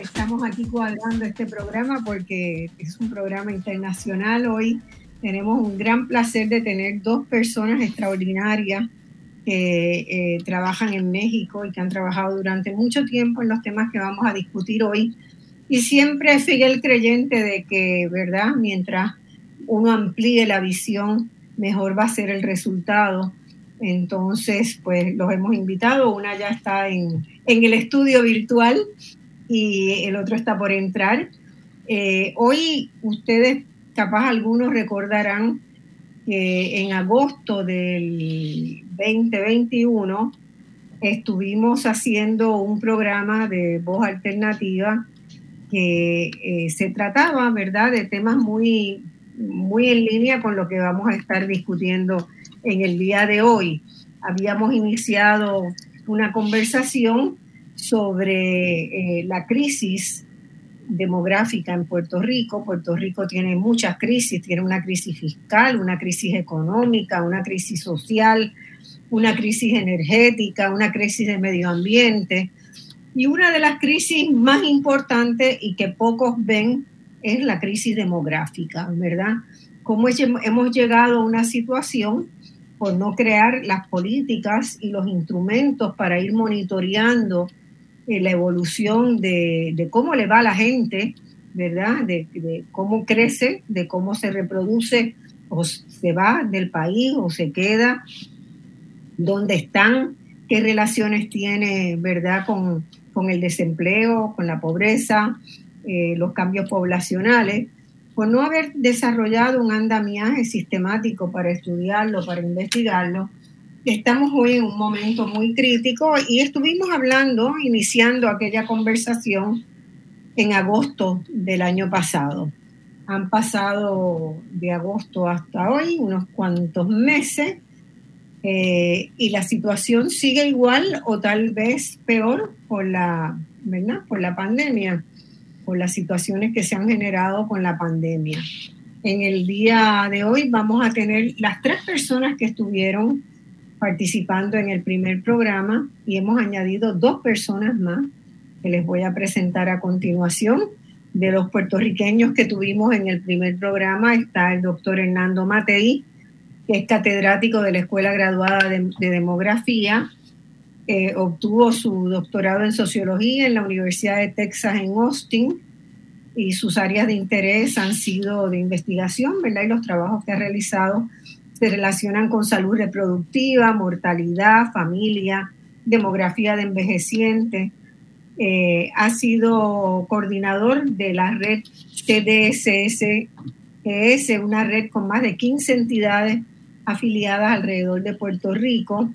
Estamos aquí cuadrando este programa porque es un programa internacional. Hoy tenemos un gran placer de tener dos personas extraordinarias que eh, trabajan en México y que han trabajado durante mucho tiempo en los temas que vamos a discutir hoy. Y siempre sigue el creyente de que, ¿verdad? Mientras uno amplíe la visión, mejor va a ser el resultado. Entonces, pues los hemos invitado. Una ya está en, en el estudio virtual y el otro está por entrar. Eh, hoy ustedes, capaz algunos recordarán que en agosto del 2021 estuvimos haciendo un programa de voz alternativa que eh, se trataba, ¿verdad?, de temas muy, muy en línea con lo que vamos a estar discutiendo en el día de hoy. Habíamos iniciado una conversación sobre eh, la crisis demográfica en Puerto Rico. Puerto Rico tiene muchas crisis, tiene una crisis fiscal, una crisis económica, una crisis social, una crisis energética, una crisis de medio ambiente. Y una de las crisis más importantes y que pocos ven es la crisis demográfica, ¿verdad? Cómo hemos llegado a una situación por no crear las políticas y los instrumentos para ir monitoreando eh, la evolución de, cómo le va a la gente, ¿verdad? De, cómo crece, de cómo se reproduce o se va del país o se queda, dónde están, qué relaciones tiene, ¿verdad? Con, el desempleo, con la pobreza, eh, los cambios poblacionales por no haber desarrollado un andamiaje sistemático para estudiarlo, para investigarlo, estamos hoy en un momento muy crítico y estuvimos hablando, iniciando aquella conversación en agosto del año pasado. Han pasado de agosto hasta hoy unos cuantos meses eh, y la situación sigue igual o tal vez peor por la, ¿verdad? por la pandemia por las situaciones que se han generado con la pandemia. En el día de hoy vamos a tener las tres personas que estuvieron participando en el primer programa y hemos añadido dos personas más que les voy a presentar a continuación. De los puertorriqueños que tuvimos en el primer programa está el doctor Hernando Matei, que es catedrático de la Escuela Graduada de, Demografía. Eh, obtuvo su doctorado en sociología en la Universidad de Texas en Austin y sus áreas de interés han sido de investigación, ¿verdad? Y los trabajos que ha realizado se relacionan con salud reproductiva, mortalidad, familia, demografía de envejecientes. Eh, ha sido coordinador de la red TDSS, es una red con más de 15 entidades afiliadas alrededor de Puerto Rico,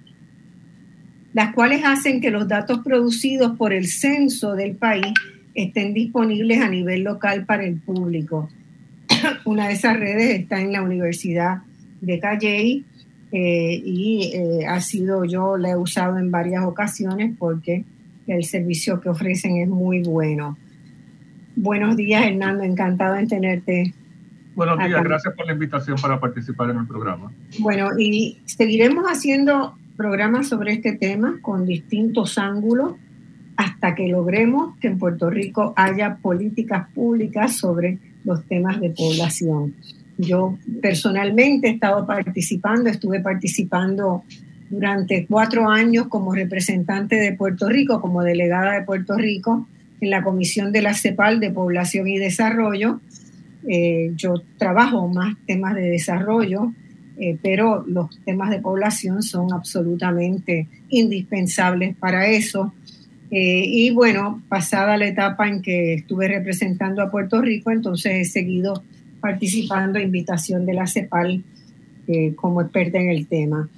las cuales hacen que los datos producidos por el censo del país estén disponibles a nivel local para el público. Una de esas redes está en la Universidad de Calley eh, y eh, ha sido yo la he usado en varias ocasiones porque el servicio que ofrecen es muy bueno. Buenos días, Hernando, encantado en tenerte. Buenos días, gracias por la invitación para participar en el programa. Bueno, y seguiremos haciendo programas sobre este tema con distintos ángulos hasta que logremos que en Puerto Rico haya políticas públicas sobre los temas de población. Yo personalmente he estado participando, estuve participando durante cuatro años como representante de Puerto Rico, como delegada de Puerto Rico en la Comisión de la CEPAL de Población y Desarrollo. Eh, yo trabajo más temas de desarrollo, eh, pero los temas de población son absolutamente indispensables para eso. Eh, y bueno, pasada la etapa en que estuve representando a Puerto Rico, entonces he seguido participando a invitación de la CEPAL eh, como experta en el tema.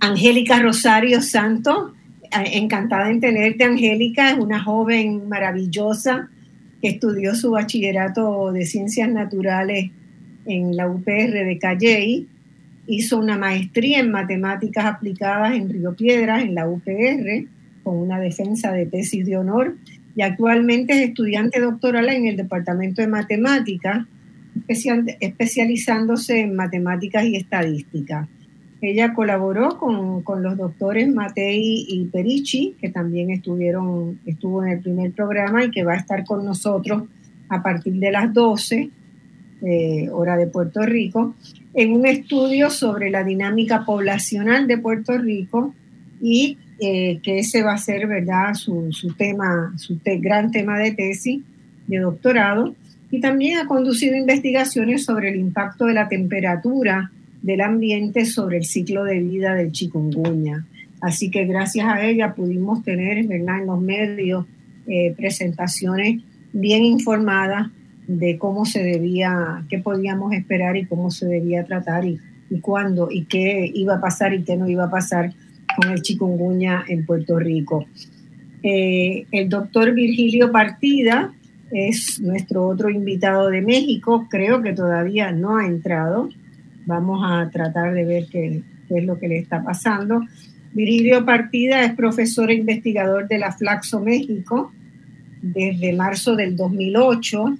Angélica Rosario Santo, encantada en tenerte, Angélica, es una joven maravillosa que estudió su bachillerato de ciencias naturales en la UPR de Calley, hizo una maestría en matemáticas aplicadas en Río Piedras, en la UPR, con una defensa de tesis de honor, y actualmente es estudiante doctoral en el Departamento de Matemáticas, especializándose en matemáticas y estadística. Ella colaboró con, con, los doctores Matei y Perici, que también estuvieron, estuvo en el primer programa y que va a estar con nosotros a partir de las 12, eh, hora de Puerto Rico, en un estudio sobre la dinámica poblacional de Puerto Rico y eh, que ese va a ser, ¿verdad?, su, su tema, su gran tema de tesis de doctorado. Y también ha conducido investigaciones sobre el impacto de la temperatura del ambiente sobre el ciclo de vida del chikungunya. Así que gracias a ella pudimos tener ¿verdad? en los medios eh, presentaciones bien informadas de cómo se debía, qué podíamos esperar y cómo se debía tratar y, y cuándo y qué iba a pasar y qué no iba a pasar con el chikungunya en Puerto Rico. Eh, el doctor Virgilio Partida es nuestro otro invitado de México, creo que todavía no ha entrado, Vamos a tratar de ver qué, es lo que le está pasando. Virgilio Partida es profesor e investigador de la Flaxo México desde marzo del 2008.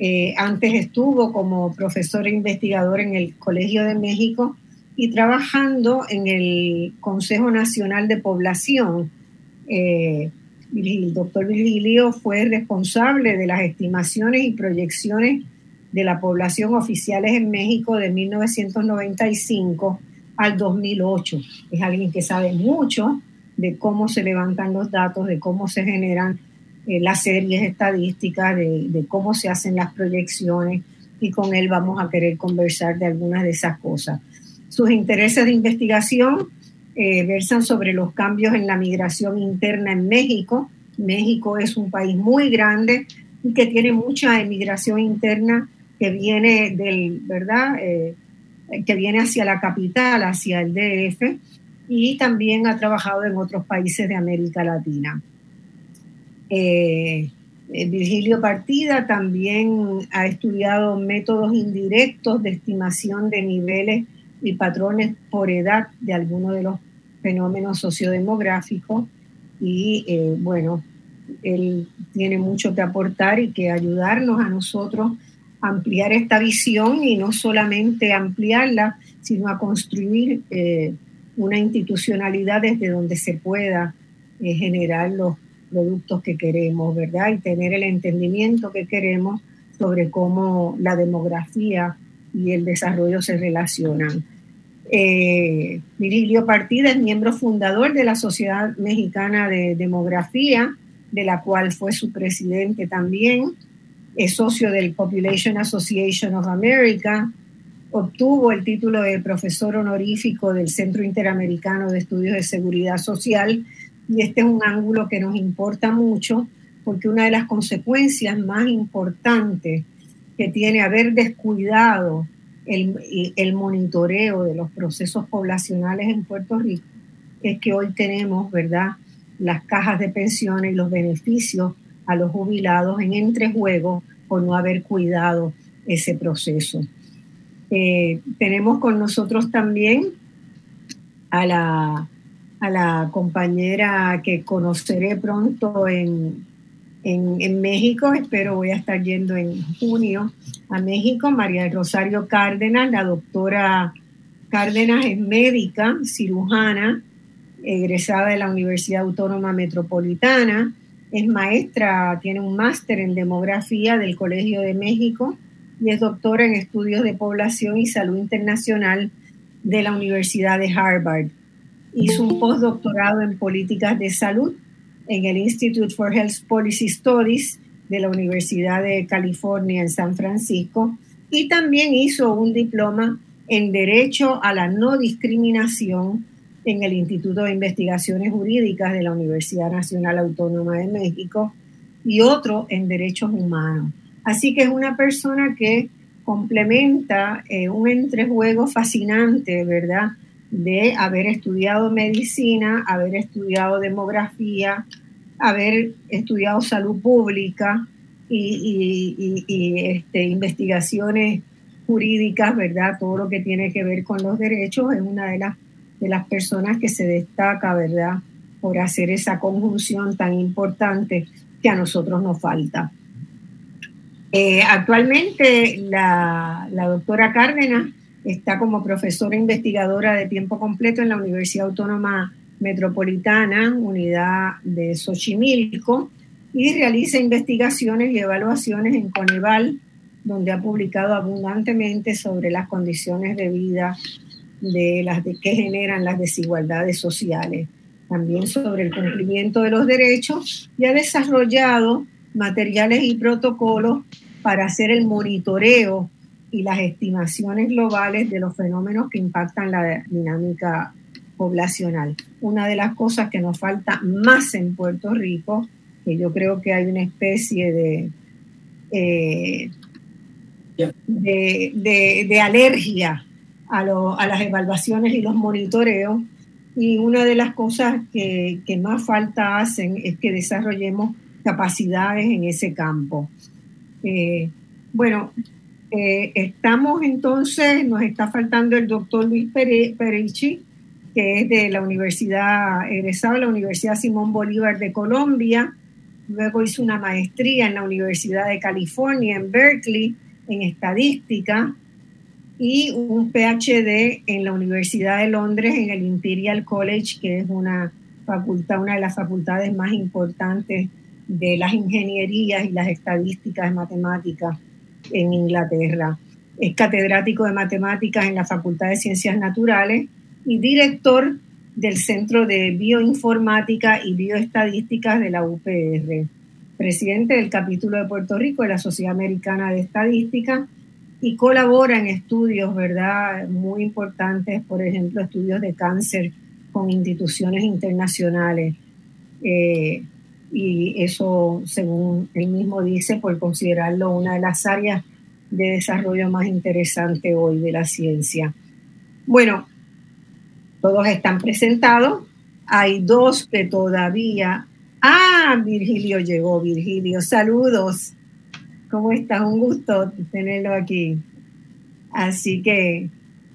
Eh, antes estuvo como profesor e investigador en el Colegio de México y trabajando en el Consejo Nacional de Población. Eh, el doctor Virgilio fue responsable de las estimaciones y proyecciones de la población oficiales en México de 1995 al 2008. Es alguien que sabe mucho de cómo se levantan los datos, de cómo se generan eh, las series estadísticas, de, cómo se hacen las proyecciones y con él vamos a querer conversar de algunas de esas cosas. Sus intereses de investigación eh, versan sobre los cambios en la migración interna en México. México es un país muy grande y que tiene mucha emigración interna que viene del, ¿verdad? Eh, que viene hacia la capital, hacia el DF, y también ha trabajado en otros países de América Latina. Eh, Virgilio Partida también ha estudiado métodos indirectos de estimación de niveles y patrones por edad de algunos de los fenómenos sociodemográficos y bueno, él tiene mucho que aportar y que ayudarnos a nosotros ampliar esta visión y no solamente ampliarla, sino a construir eh, una institucionalidad desde donde se pueda eh, generar los productos que queremos, ¿verdad? Y tener el entendimiento que queremos sobre cómo la demografía y el desarrollo se relacionan. Eh, Virgilio Partida es miembro fundador de la Sociedad Mexicana de Demografía, de la cual fue su presidente también. Es socio del Population Association of America, obtuvo el título de profesor honorífico del Centro Interamericano de Estudios de Seguridad Social. Y este es un ángulo que nos importa mucho porque una de las consecuencias más importantes que tiene haber descuidado el, el monitoreo de los procesos poblacionales en Puerto Rico es que hoy tenemos, ¿verdad?, las cajas de pensiones y los beneficios a los jubilados en entrejuego por no haber cuidado ese proceso. Eh, tenemos con nosotros también a la, a la compañera que conoceré pronto en, en, en, México, espero voy a estar yendo en junio a México, María Rosario Cárdenas, la doctora Cárdenas es médica, cirujana, egresada de la Universidad Autónoma Metropolitana, es maestra, tiene un máster en demografía del Colegio de México y es doctora en estudios de población y salud internacional de la Universidad de Harvard. Hizo un postdoctorado en políticas de salud en el Institute for Health Policy Studies de la Universidad de California en San Francisco y también hizo un diploma en Derecho a la No Discriminación en el Instituto de Investigaciones Jurídicas de la Universidad Nacional Autónoma de México y otro en Derechos Humanos. Así que es una persona que complementa eh, un entrejuego fascinante, ¿verdad? De haber estudiado medicina, haber estudiado demografía, haber estudiado salud pública y, este, investigaciones jurídicas, ¿verdad? Todo lo que tiene que ver con los derechos es una de las, de las personas que se destaca, ¿verdad? Por hacer esa conjunción tan importante que a nosotros nos falta. Eh, actualmente la, la, doctora Cárdenas está como profesora investigadora de tiempo completo en la Universidad Autónoma Metropolitana, unidad de Xochimilco, y realiza investigaciones y evaluaciones en Coneval, donde ha publicado abundantemente sobre las condiciones de vida de las que generan las desigualdades sociales, también sobre el cumplimiento de los derechos y ha desarrollado materiales y protocolos para hacer el monitoreo y las estimaciones globales de los fenómenos que impactan la dinámica poblacional. Una de las cosas que nos falta más en Puerto Rico, que yo creo que hay una especie de, eh, de, alergia a, a, las evaluaciones y los monitoreos, y una de las cosas que, que más falta hacen es que desarrollemos capacidades en ese campo. Eh, bueno, eh, estamos entonces, nos está faltando el doctor Luis Perichi, que es de la Universidad, egresado de la Universidad Simón Bolívar de Colombia. Luego hizo una maestría en la Universidad de California, en Berkeley, en estadística, y un PhD en la Universidad de Londres, en el Imperial College, que es una facultad, una de las facultades más importantes de las ingenierías y las estadísticas de matemáticas en Inglaterra. Es catedrático de matemáticas en la Facultad de Ciencias Naturales y director del Centro de Bioinformática y Bioestadísticas de la UPR, presidente del capítulo de Puerto Rico de la Sociedad Americana de Estadística y colabora en estudios, ¿verdad?, muy importantes, por ejemplo, estudios de cáncer con instituciones internacionales. Eh, y eso, según él mismo dice, por considerarlo una de las áreas de desarrollo más interesante hoy de la ciencia. Bueno, todos están presentados. Hay dos que todavía... Ah, Virgilio llegó, Virgilio. Saludos. ¿Cómo estás? Un gusto tenerlo aquí. Así que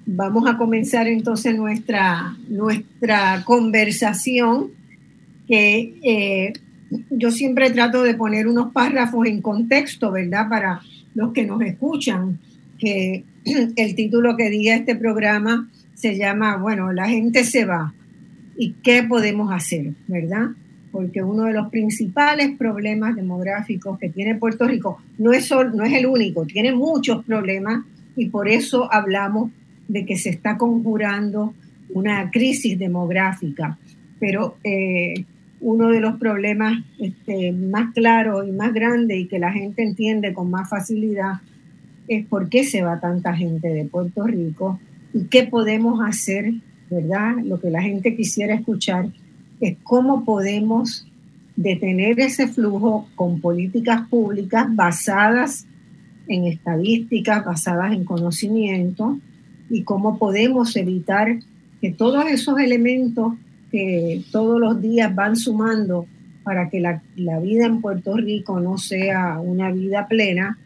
vamos a comenzar entonces nuestra, nuestra conversación que eh, yo siempre trato de poner unos párrafos en contexto, ¿verdad? Para los que nos escuchan, que el título que diga este programa se llama, bueno, la gente se va. ¿Y qué podemos hacer, verdad? Porque uno de los principales problemas demográficos que tiene Puerto Rico no es, no es el único, tiene muchos problemas y por eso hablamos de que se está conjurando una crisis demográfica. Pero eh, uno de los problemas este, más claros y más grandes y que la gente entiende con más facilidad es por qué se va tanta gente de Puerto Rico y qué podemos hacer, ¿verdad? Lo que la gente quisiera escuchar es cómo podemos detener ese flujo con políticas públicas basadas en estadísticas, basadas en conocimiento y cómo podemos evitar que todos esos elementos que todos los días van sumando para que la, vida en Puerto Rico no sea una vida plena,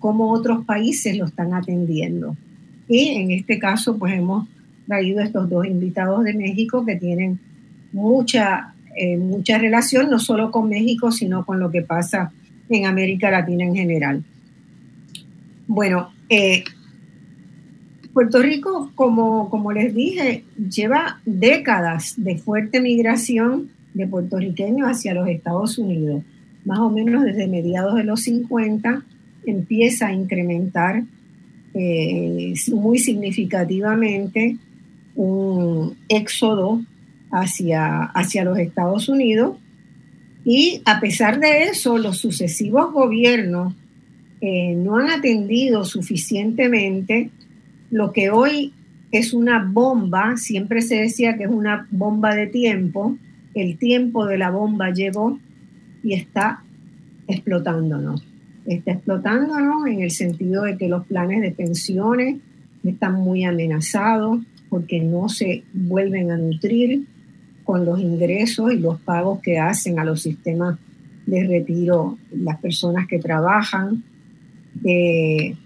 como otros países lo están atendiendo. Y en este caso, pues hemos traído estos dos invitados de México que tienen mucha, eh, mucha relación, no solo con México, sino con lo que pasa en América Latina en general. Bueno, eh, Puerto Rico, como, como les dije, lleva décadas de fuerte migración de puertorriqueños hacia los Estados Unidos. Más o menos desde mediados de los 50 empieza a incrementar eh, muy significativamente un éxodo hacia, hacia los Estados Unidos. Y a pesar de eso, los sucesivos gobiernos eh, no han atendido suficientemente lo que hoy es una bomba, siempre se decía que es una bomba de tiempo, el tiempo de la bomba llegó y está explotándonos. está explotándonos en el sentido de que los planes de pensiones están muy amenazados porque no se vuelven a nutrir con los ingresos y los pagos que hacen a los sistemas de retiro las personas que trabajan. Eh,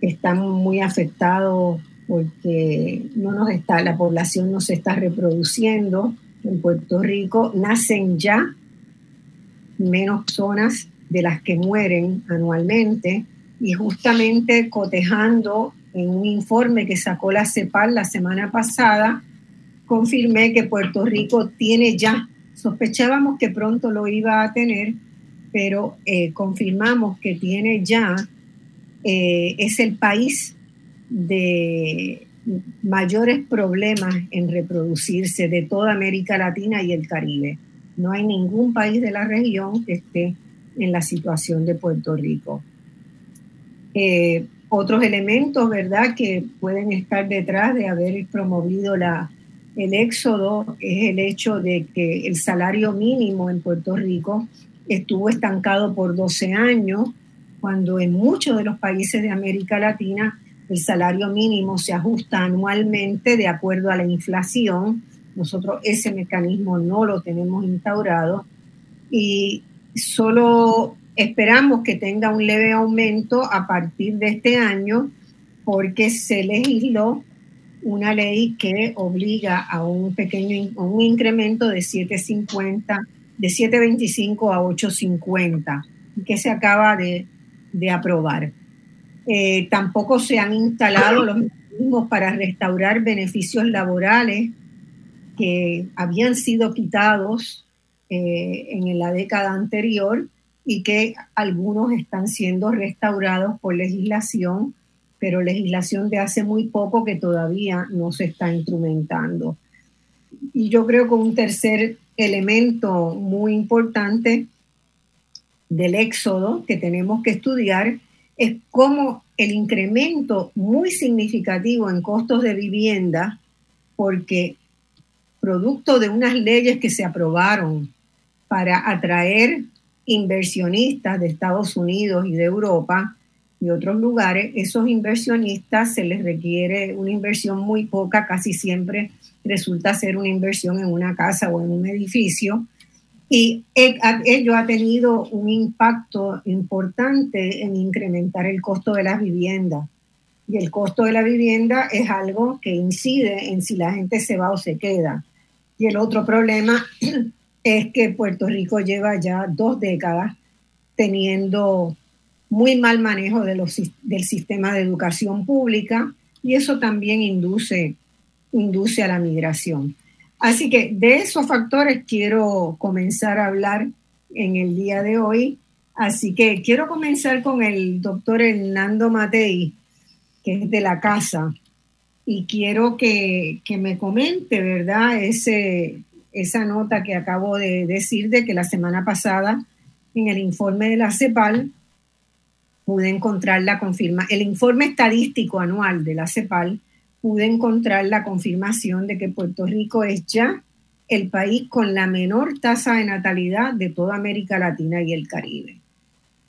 están muy afectados porque no nos está, la población no se está reproduciendo. En Puerto Rico nacen ya menos personas de las que mueren anualmente y justamente cotejando en un informe que sacó la CEPAL la semana pasada, confirmé que Puerto Rico tiene ya, sospechábamos que pronto lo iba a tener, pero eh, confirmamos que tiene ya, eh, es el país de mayores problemas en reproducirse de toda América Latina y el Caribe. No hay ningún país de la región que esté en la situación de Puerto Rico. Eh, otros elementos, ¿verdad?, que pueden estar detrás de haber promovido la, el éxodo es el hecho de que el salario mínimo en Puerto Rico estuvo estancado por 12 años, cuando en muchos de los países de América Latina el salario mínimo se ajusta anualmente de acuerdo a la inflación. Nosotros ese mecanismo no lo tenemos instaurado y solo esperamos que tenga un leve aumento a partir de este año porque se legisló una ley que obliga a un pequeño un incremento de 7.50 de 7.25 a 8.50 que se acaba de, de aprobar. Eh, tampoco se han instalado los mecanismos para restaurar beneficios laborales que habían sido quitados eh, en la década anterior y que algunos están siendo restaurados por legislación, pero legislación de hace muy poco que todavía no se está instrumentando. Y yo creo que un tercer elemento muy importante del éxodo que tenemos que estudiar es cómo el incremento muy significativo en costos de vivienda, porque producto de unas leyes que se aprobaron para atraer inversionistas de Estados Unidos y de Europa y otros lugares, esos inversionistas se les requiere una inversión muy poca, casi siempre resulta ser una inversión en una casa o en un edificio, y ello ha tenido un impacto importante en incrementar el costo de las viviendas. Y el costo de la vivienda es algo que incide en si la gente se va o se queda. Y el otro problema es que Puerto Rico lleva ya dos décadas teniendo muy mal manejo de los, del sistema de educación pública y eso también induce, induce a la migración. Así que de esos factores quiero comenzar a hablar en el día de hoy. Así que quiero comenzar con el doctor Hernando Matei, que es de la casa, y quiero que, me comente, ¿verdad? Ese, esa nota que acabo de decir de que la semana pasada en el informe de la CEPAL pude encontrar la confirma, el informe estadístico anual de la CEPAL pude encontrar la confirmación de que Puerto Rico es ya el país con la menor tasa de natalidad de toda América Latina y el Caribe.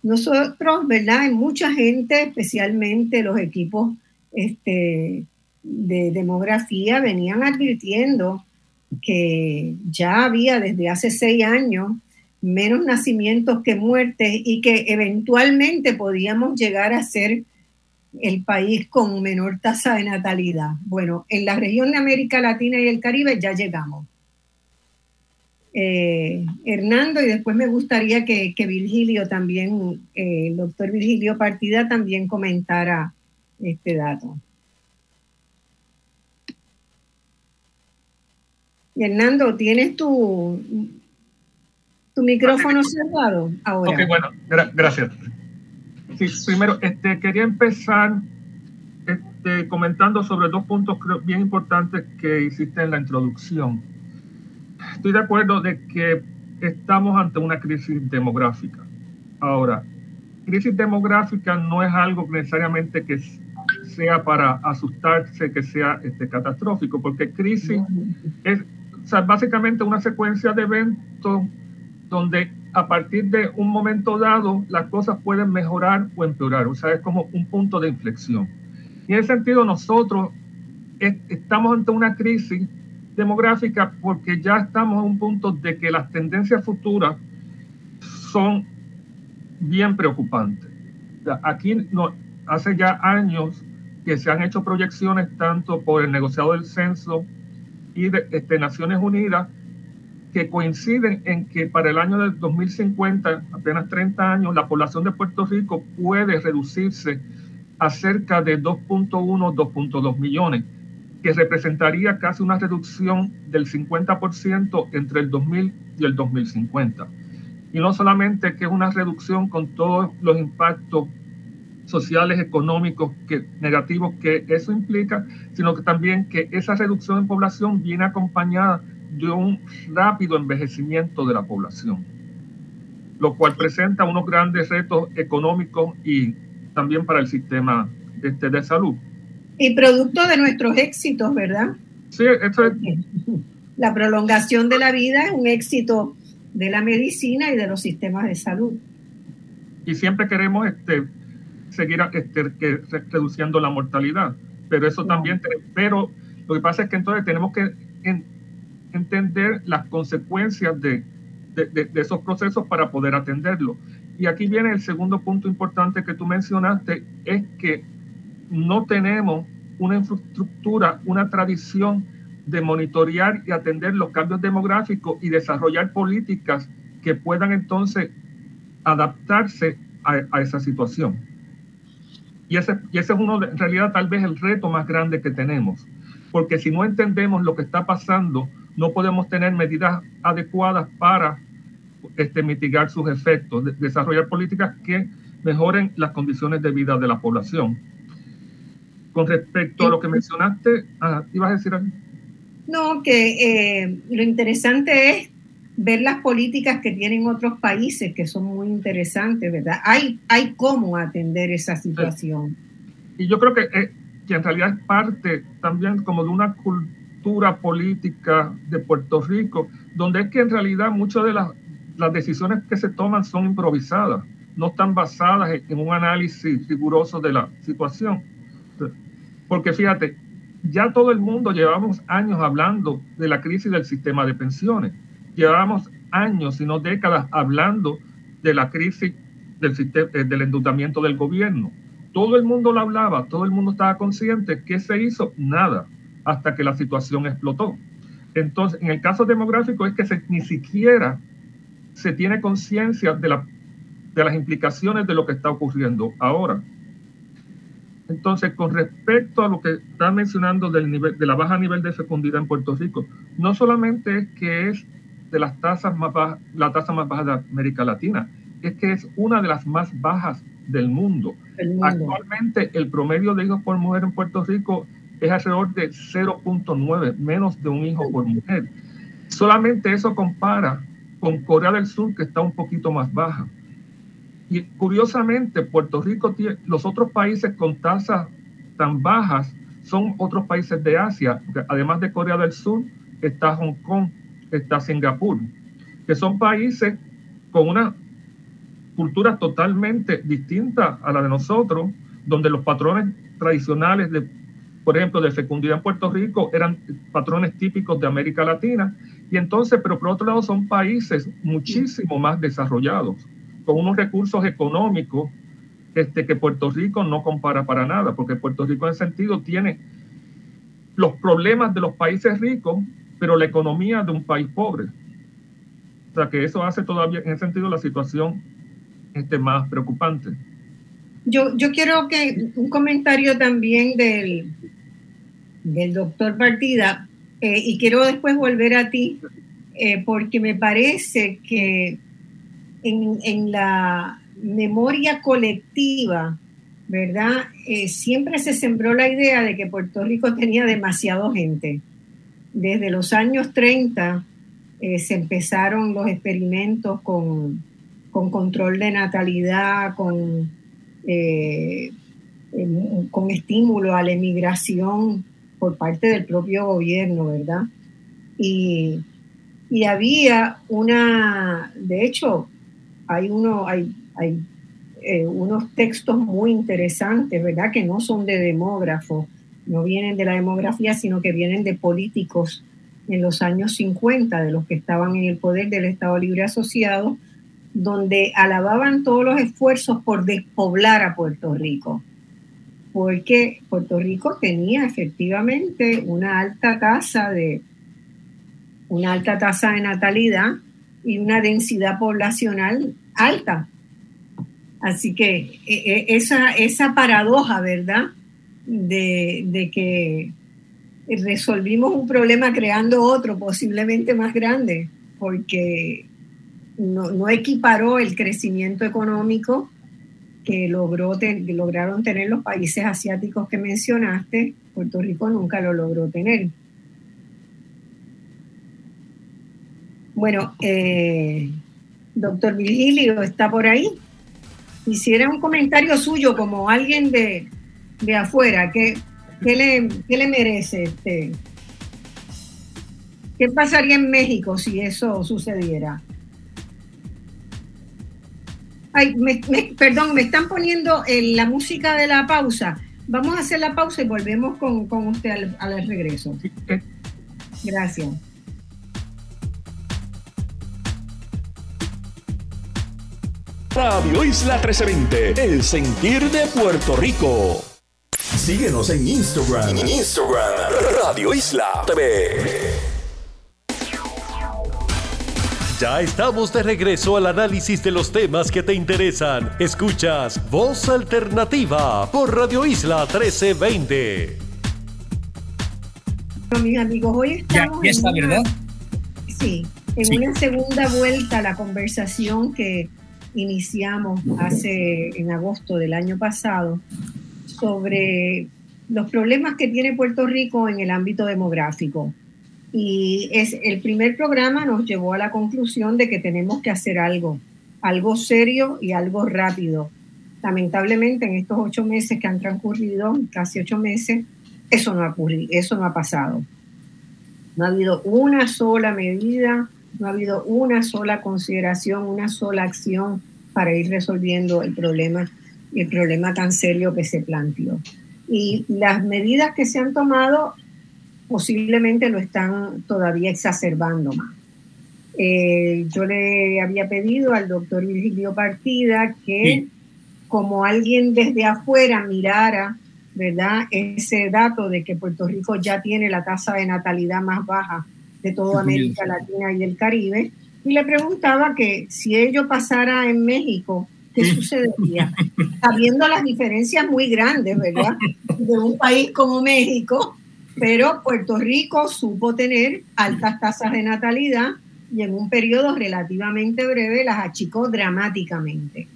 Nosotros, ¿verdad? Hay mucha gente, especialmente los equipos este, de demografía, venían advirtiendo que ya había desde hace seis años menos nacimientos que muertes y que eventualmente podíamos llegar a ser el país con menor tasa de natalidad. Bueno, en la región de América Latina y el Caribe ya llegamos. Eh, Hernando, y después me gustaría que, Virgilio también, eh, el doctor Virgilio Partida también comentara este dato. Hernando, ¿tienes tu, tu micrófono cerrado ahora? Ok, bueno, gracias. Sí, primero, este, quería empezar este, comentando sobre dos puntos bien importantes que hiciste en la introducción. Estoy de acuerdo de que estamos ante una crisis demográfica. Ahora, crisis demográfica no es algo necesariamente que sea para asustarse, que sea este, catastrófico, porque crisis es básicamente una secuencia de eventos donde a partir de un momento dado las cosas pueden mejorar o empeorar, o sea, es como un punto de inflexión. Y en ese sentido nosotros estamos ante una crisis demográfica porque ya estamos a un punto de que las tendencias futuras son bien preocupantes. aquí no, hace ya años que se han hecho proyecciones tanto por el negociado del censo y de este, Naciones Unidas que coinciden en que para el año del 2050, apenas 30 años, la población de Puerto Rico puede reducirse a cerca de 2.1, 2.2 millones, que representaría casi una reducción del 50% entre el 2000 y el 2050. Y no solamente que es una reducción con todos los impactos sociales, económicos que, negativos que eso implica, sino que también que esa reducción en población viene acompañada de un rápido envejecimiento de la población, lo cual presenta unos grandes retos económicos y también para el sistema este, de salud. Y producto de nuestros éxitos, ¿verdad? Sí, eso es. La prolongación de la vida es un éxito de la medicina y de los sistemas de salud. Y siempre queremos este, seguir este, que, reduciendo la mortalidad, pero eso también, pero lo que pasa es que entonces tenemos que entender las consecuencias de, de, esos procesos para poder atenderlo. Y aquí viene el segundo punto importante que tú mencionaste, es que no tenemos una infraestructura, una tradición de monitorear y atender los cambios demográficos y desarrollar políticas que puedan entonces adaptarse a, esa situación. Y ese, y ese es uno, en realidad, tal vez el reto más grande que tenemos. Porque si no entendemos lo que está pasando, no podemos tener medidas adecuadas para este, mitigar sus efectos, desarrollar políticas que mejoren las condiciones de vida de la población. Con respecto a lo que mencionaste, ah, ¿ibas a decir algo? No, que eh, lo interesante es ver las políticas que tienen otros países, que son muy interesantes, ¿verdad? Hay, hay cómo atender esa situación. Y yo creo que, eh, que en realidad es parte también como de una cultura política de Puerto Rico, donde es que en realidad muchas de las, las decisiones que se toman son improvisadas, no están basadas en un análisis riguroso de la situación. Porque fíjate, ya todo el mundo llevamos años hablando de la crisis del sistema de pensiones. Llevamos años, si no décadas, hablando de la crisis del, sistema, eh, del endeudamiento del gobierno. Todo el mundo lo hablaba, todo el mundo estaba consciente. ¿Qué se hizo? Nada hasta que la situación explotó. Entonces, en el caso demográfico es que ni siquiera se tiene conciencia de las implicaciones de lo que está ocurriendo ahora. Entonces, con respecto a lo que está mencionando del nivel, de la baja nivel de fecundidad en Puerto Rico, no solamente es que es de las tasas más bajas, la tasa más baja de América Latina, es que es una de las más bajas del mundo. mundo. Actualmente, el promedio de hijos por mujer en Puerto Rico es alrededor de 0.9, menos de un hijo por mujer. Solamente eso compara con Corea del Sur, que está un poquito más baja. Y curiosamente, Puerto Rico tiene, los otros países con tasas tan bajas son otros países de Asia. Además de Corea del Sur, está Hong Kong, está Singapur, que son países con una cultura totalmente distinta a la de nosotros, donde los patrones tradicionales por ejemplo, de fecundidad en Puerto Rico eran patrones típicos de América Latina. Y entonces, pero por otro lado, son países muchísimo más desarrollados, con unos recursos económicos este, que Puerto Rico no compara para nada, porque Puerto Rico en ese sentido tiene los problemas de los países ricos, pero la economía de un país pobre. O sea que eso hace todavía, en ese sentido, la situación más preocupante. Yo, yo quiero que un comentario también del, del doctor Partida, eh, y quiero después volver a ti, eh, porque me parece que en, la memoria colectiva, ¿verdad? Eh, siempre se sembró la idea de que Puerto Rico tenía demasiado gente. Desde los años 30 se empezaron los experimentos con, con control de natalidad, con, con estímulo a la emigración por parte del propio gobierno, ¿verdad? Y, había una, de hecho, hay, uno, hay, hay eh, unos textos muy interesantes, ¿verdad? Que no son de demógrafos, no vienen de la demografía, sino que vienen de políticos en los años 50, de los que estaban en el poder del Estado Libre Asociado, donde alababan todos los esfuerzos por despoblar a Puerto Rico, porque Puerto Rico tenía efectivamente una alta tasa de una alta tasa de natalidad y una densidad poblacional alta. Así que e, e, esa, esa paradoja, ¿verdad? De, de que resolvimos un problema creando otro posiblemente más grande, porque no, equiparó el crecimiento económico que, logró lograron tener los países asiáticos que mencionaste, Puerto Rico nunca lo logró tener. Bueno, eh, doctor Virgilio está por ahí. Quisiera un comentario suyo como alguien de, afuera. ¿Qué, le, qué le merece? Este? ¿Qué pasaría en México si eso sucediera? Ay, perdón, me están poniendo la música de la pausa. Vamos a hacer la pausa y volvemos con, usted al, regreso. Gracias. Radio Isla 1320, el sentir de Puerto Rico. Síguenos en Instagram. Instagram, Radio Isla TV. Ya estamos de regreso al análisis de los temas que te interesan. Escuchas Voz Alternativa por Radio Isla 1320. Mis amigos, hoy estamos. Ya, está, ¿verdad? Sí, en una segunda vuelta a la conversación que iniciamos hace en agosto del año pasado sobre los problemas que tiene Puerto Rico en el ámbito demográfico. Y es, el primer programa nos llevó a la conclusión de que tenemos que hacer algo, algo serio y algo rápido. Lamentablemente en estos ocho meses que han transcurrido, casi ocho meses, eso no ha ocurrido, eso no ha pasado. No ha habido una sola medida, no ha habido una sola consideración, una sola acción para ir resolviendo el problema, el problema tan serio que se planteó. Y las medidas que se han tomado posiblemente lo están todavía exacerbando más. Eh, yo le había pedido al doctor Virgilio Partida que como alguien desde afuera mirara, ¿verdad? Ese dato de que Puerto Rico ya tiene la tasa de natalidad más baja de toda América Latina y del Caribe, y le preguntaba que si ello pasara en México, ¿qué sucedería? Sabiendo las diferencias muy grandes, ¿verdad? De un país como México pero Puerto Rico supo tener altas tasas de natalidad y en un periodo relativamente breve las achicó dramáticamente,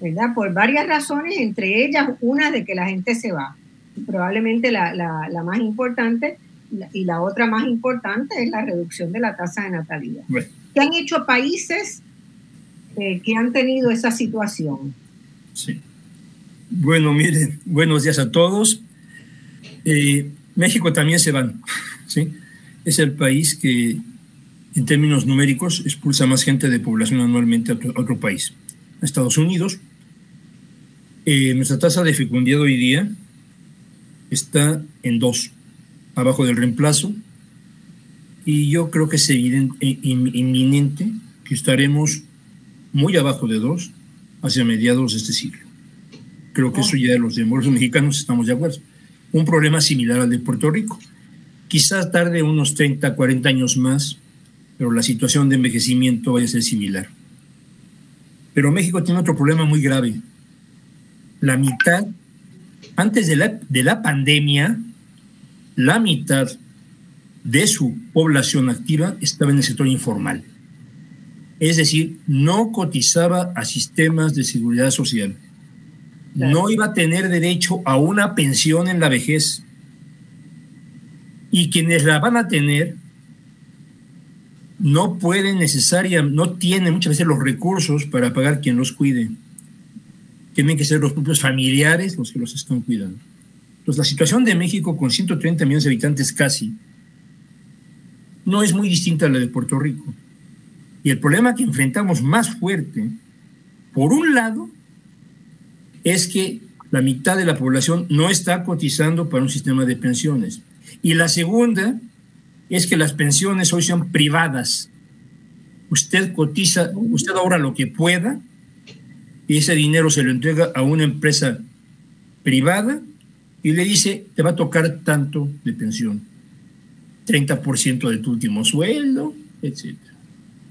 ¿verdad? Por varias razones, entre ellas una de que la gente se va. Probablemente la, más importante y la otra más importante es la reducción de la tasa de natalidad. ¿Qué han hecho países eh, que han tenido esa situación? Sí. Bueno, miren, buenos días a todos. Eh, México también se van, ¿sí? Es el país que, en términos numéricos, expulsa más gente de población anualmente a otro, país. Estados Unidos, eh, nuestra tasa de fecundidad hoy día está en dos, abajo del reemplazo, y yo creo que es evidente, inminente que estaremos muy abajo de dos hacia mediados de este siglo. Creo que eso ya los demócratas mexicanos estamos de acuerdo un problema similar al de Puerto Rico. Quizás tarde unos 30, 40 años más, pero la situación de envejecimiento vaya a ser similar. Pero México tiene otro problema muy grave. La mitad, antes de la, de la pandemia, la mitad de su población activa estaba en el sector informal. Es decir, no cotizaba a sistemas de seguridad social no iba a tener derecho a una pensión en la vejez. Y quienes la van a tener no pueden necesariamente, no tienen muchas veces los recursos para pagar quien los cuide. Tienen que ser los propios familiares los que los están cuidando. Entonces, la situación de México con 130 millones de habitantes casi no es muy distinta a la de Puerto Rico. Y el problema que enfrentamos más fuerte Por un lado, es que la mitad de la población no está cotizando para un sistema de pensiones. Y la segunda es que las pensiones hoy son privadas. Usted cotiza, usted ahorra lo que pueda y ese dinero se lo entrega a una empresa privada y le dice, te va a tocar tanto de pensión, 30% de tu último sueldo, etc.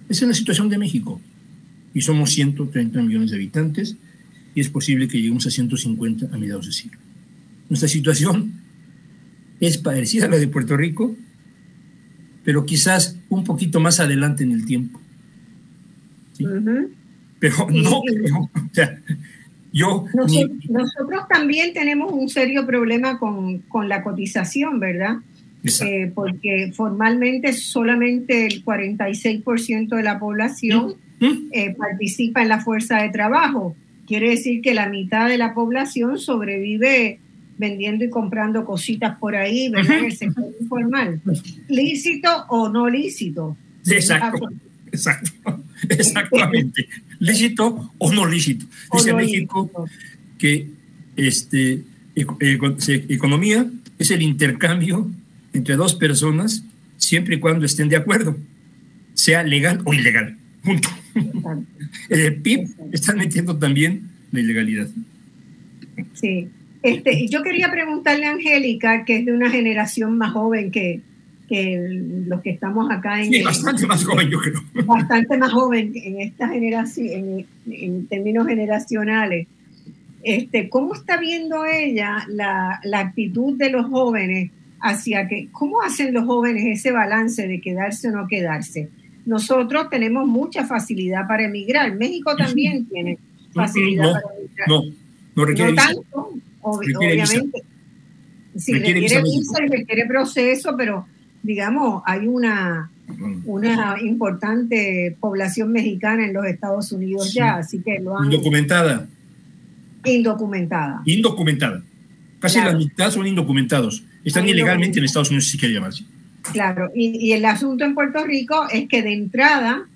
Esa es la situación de México. Y somos 130 millones de habitantes y es posible que lleguemos a 150 a mediados de siglo. Nuestra situación es parecida a la de Puerto Rico, pero quizás un poquito más adelante en el tiempo. Pero no, o sea, yo... Nosotros, también tenemos un serio problema con, con la cotización, ¿verdad? Eh, porque formalmente solamente el 46% de la población ¿Mm? ¿Mm? Eh, participa en la fuerza de trabajo. Quiere decir que la mitad de la población sobrevive vendiendo y comprando cositas por ahí, ¿verdad? En el sector informal. ¿Lícito o no lícito? Exacto, exacto, exactamente. ¿Lícito o no lícito? Dice México que este, economía es el intercambio entre dos personas siempre y cuando estén de acuerdo, sea legal o ilegal. Punto. El PIB está metiendo también la ilegalidad. Sí. Este, yo quería preguntarle a Angélica, que es de una generación más joven que, que los que estamos acá en... Sí, bastante más joven, yo creo. Bastante más joven en esta generación, en, en términos generacionales. Este, ¿Cómo está viendo ella la, la, actitud de los jóvenes hacia que, cómo hacen los jóvenes ese balance de quedarse o no quedarse? Nosotros tenemos mucha facilidad para emigrar. México también tiene facilidad para emigrar. No, no requiere no tanto, obviamente. Sí, requiere, visa, y requiere proceso, pero digamos, hay una, una importante población mexicana en los Estados Unidos ya, así que lo han... Indocumentada. Indocumentada. Indocumentada. Casi la mitad son indocumentados. Están ilegalmente en Estados Unidos, si quiere llamarse. Claro, y, el asunto en Puerto Rico es que de entrada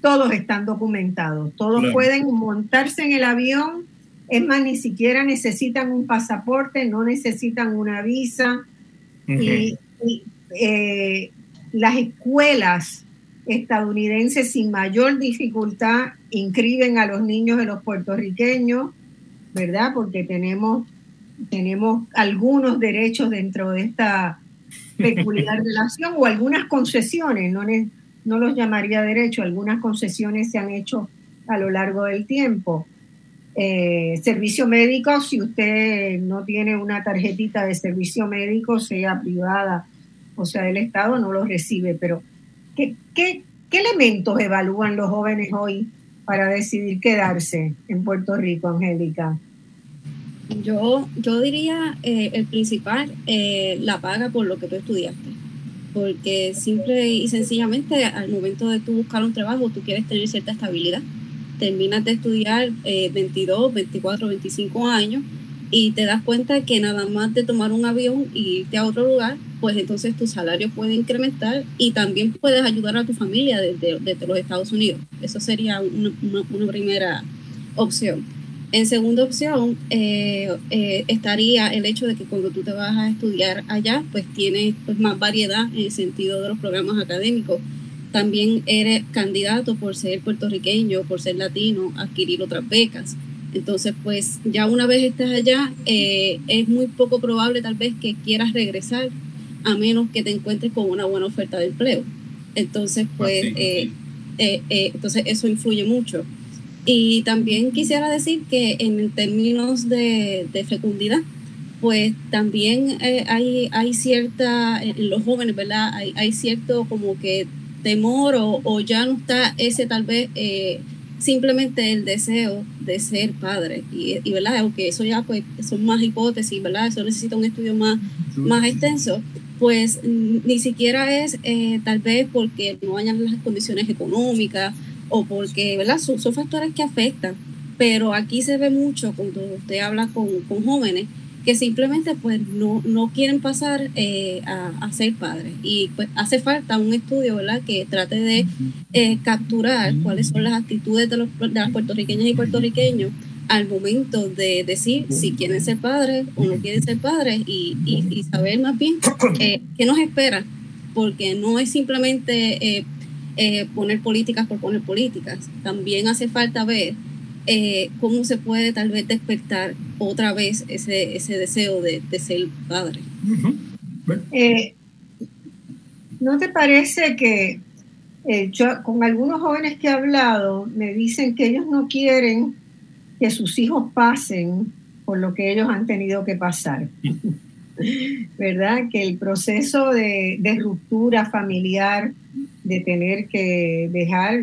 todos están documentados, todos pueden montarse en el avión, es más, ni siquiera necesitan un pasaporte, no necesitan una visa, y, eh, las escuelas estadounidenses sin mayor dificultad inscriben a los niños de los puertorriqueños, ¿verdad? Porque tenemos, tenemos algunos derechos dentro de esta peculiar relación o algunas concesiones, no, no los llamaría derecho, algunas concesiones se han hecho a lo largo del tiempo. Eh, servicio médico, si usted no tiene una tarjetita de servicio médico, sea privada o sea del Estado, no lo recibe. Pero, ¿qué, qué, qué elementos evalúan los jóvenes hoy para decidir quedarse en Puerto Rico, Angélica? Yo, yo diría eh, el principal, eh, la paga por lo que tú estudiaste. Porque simple y sencillamente al momento de tú buscar un trabajo, tú quieres tener cierta estabilidad. Terminas de estudiar 22, 24, 25 años y te das cuenta que nada más de tomar un avión y irte a otro lugar, pues entonces tu salario puede incrementar y también puedes ayudar a tu familia desde, desde los Estados Unidos. Eso sería una, una primera opción. En segunda opción eh, eh, estaría el hecho de que cuando tú te vas a estudiar allá, pues tienes pues, más variedad en el sentido de los programas académicos. También eres candidato por ser puertorriqueño, por ser latino, adquirir otras becas. Entonces, pues ya una vez estás allá, eh, es muy poco probable tal vez que quieras regresar, a menos que te encuentres con una buena oferta de empleo. Entonces, pues, entonces eso influye mucho. Y también quisiera decir que en términos de, fecundidad, pues también eh, hay, hay cierta, en los jóvenes, ¿verdad? Hay, hay cierto como que temor o, ya no está ese tal vez eh, simplemente el deseo de ser padre. Y, y, ¿verdad? Aunque eso ya pues son más hipótesis, ¿verdad? Eso necesita un estudio más, más extenso pues ni siquiera es eh, tal vez porque no hayan las condiciones económicas o porque, ¿verdad? Son, son, factores que afectan, pero aquí se ve mucho cuando usted habla con, con jóvenes que simplemente pues no, no quieren pasar eh, a, ser padres. Y pues hace falta un estudio, ¿verdad?, que trate de eh, capturar cuáles son las actitudes de, los, de las puertorriqueñas y puertorriqueños al momento de decir si quieren ser padres o no quieren ser padres y, y, saber más bien eh, qué nos espera, porque no es simplemente poner políticas por poner políticas, también hace falta ver eh, cómo se puede tal vez despertar otra vez ese, ese deseo de, ser padre. Eh, ¿No te parece que eh, yo, con algunos jóvenes que he hablado me dicen que ellos no quieren que sus hijos pasen por lo que ellos han tenido que pasar? ¿Verdad? Que el proceso de, de ruptura familiar, de tener que dejar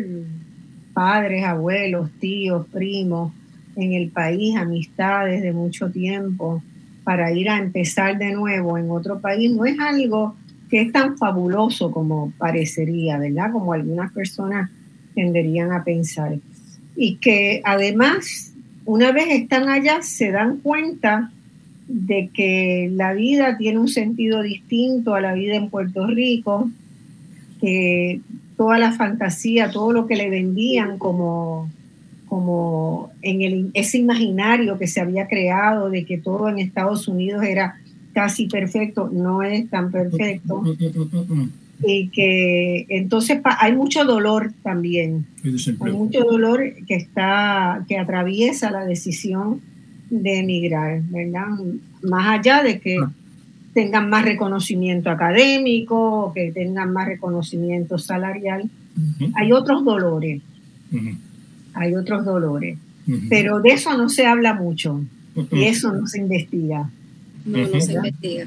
padres, abuelos, tíos, primos en el país, amistades de mucho tiempo, para ir a empezar de nuevo en otro país, no es algo que es tan fabuloso como parecería, ¿verdad? Como algunas personas tenderían a pensar. Y que además, una vez están allá, se dan cuenta de que la vida tiene un sentido distinto a la vida en Puerto Rico, que toda la fantasía, todo lo que le vendían como, como en el, ese imaginario que se había creado de que todo en Estados Unidos era casi perfecto, no es tan perfecto. Y que entonces hay mucho dolor también. Hay mucho dolor que está, que atraviesa la decisión de emigrar, ¿verdad? Más allá de que ah tengan más reconocimiento académico, que tengan más reconocimiento salarial. Hay otros dolores, hay otros dolores, pero de eso no se habla mucho y eso no se investiga. No, no se investiga.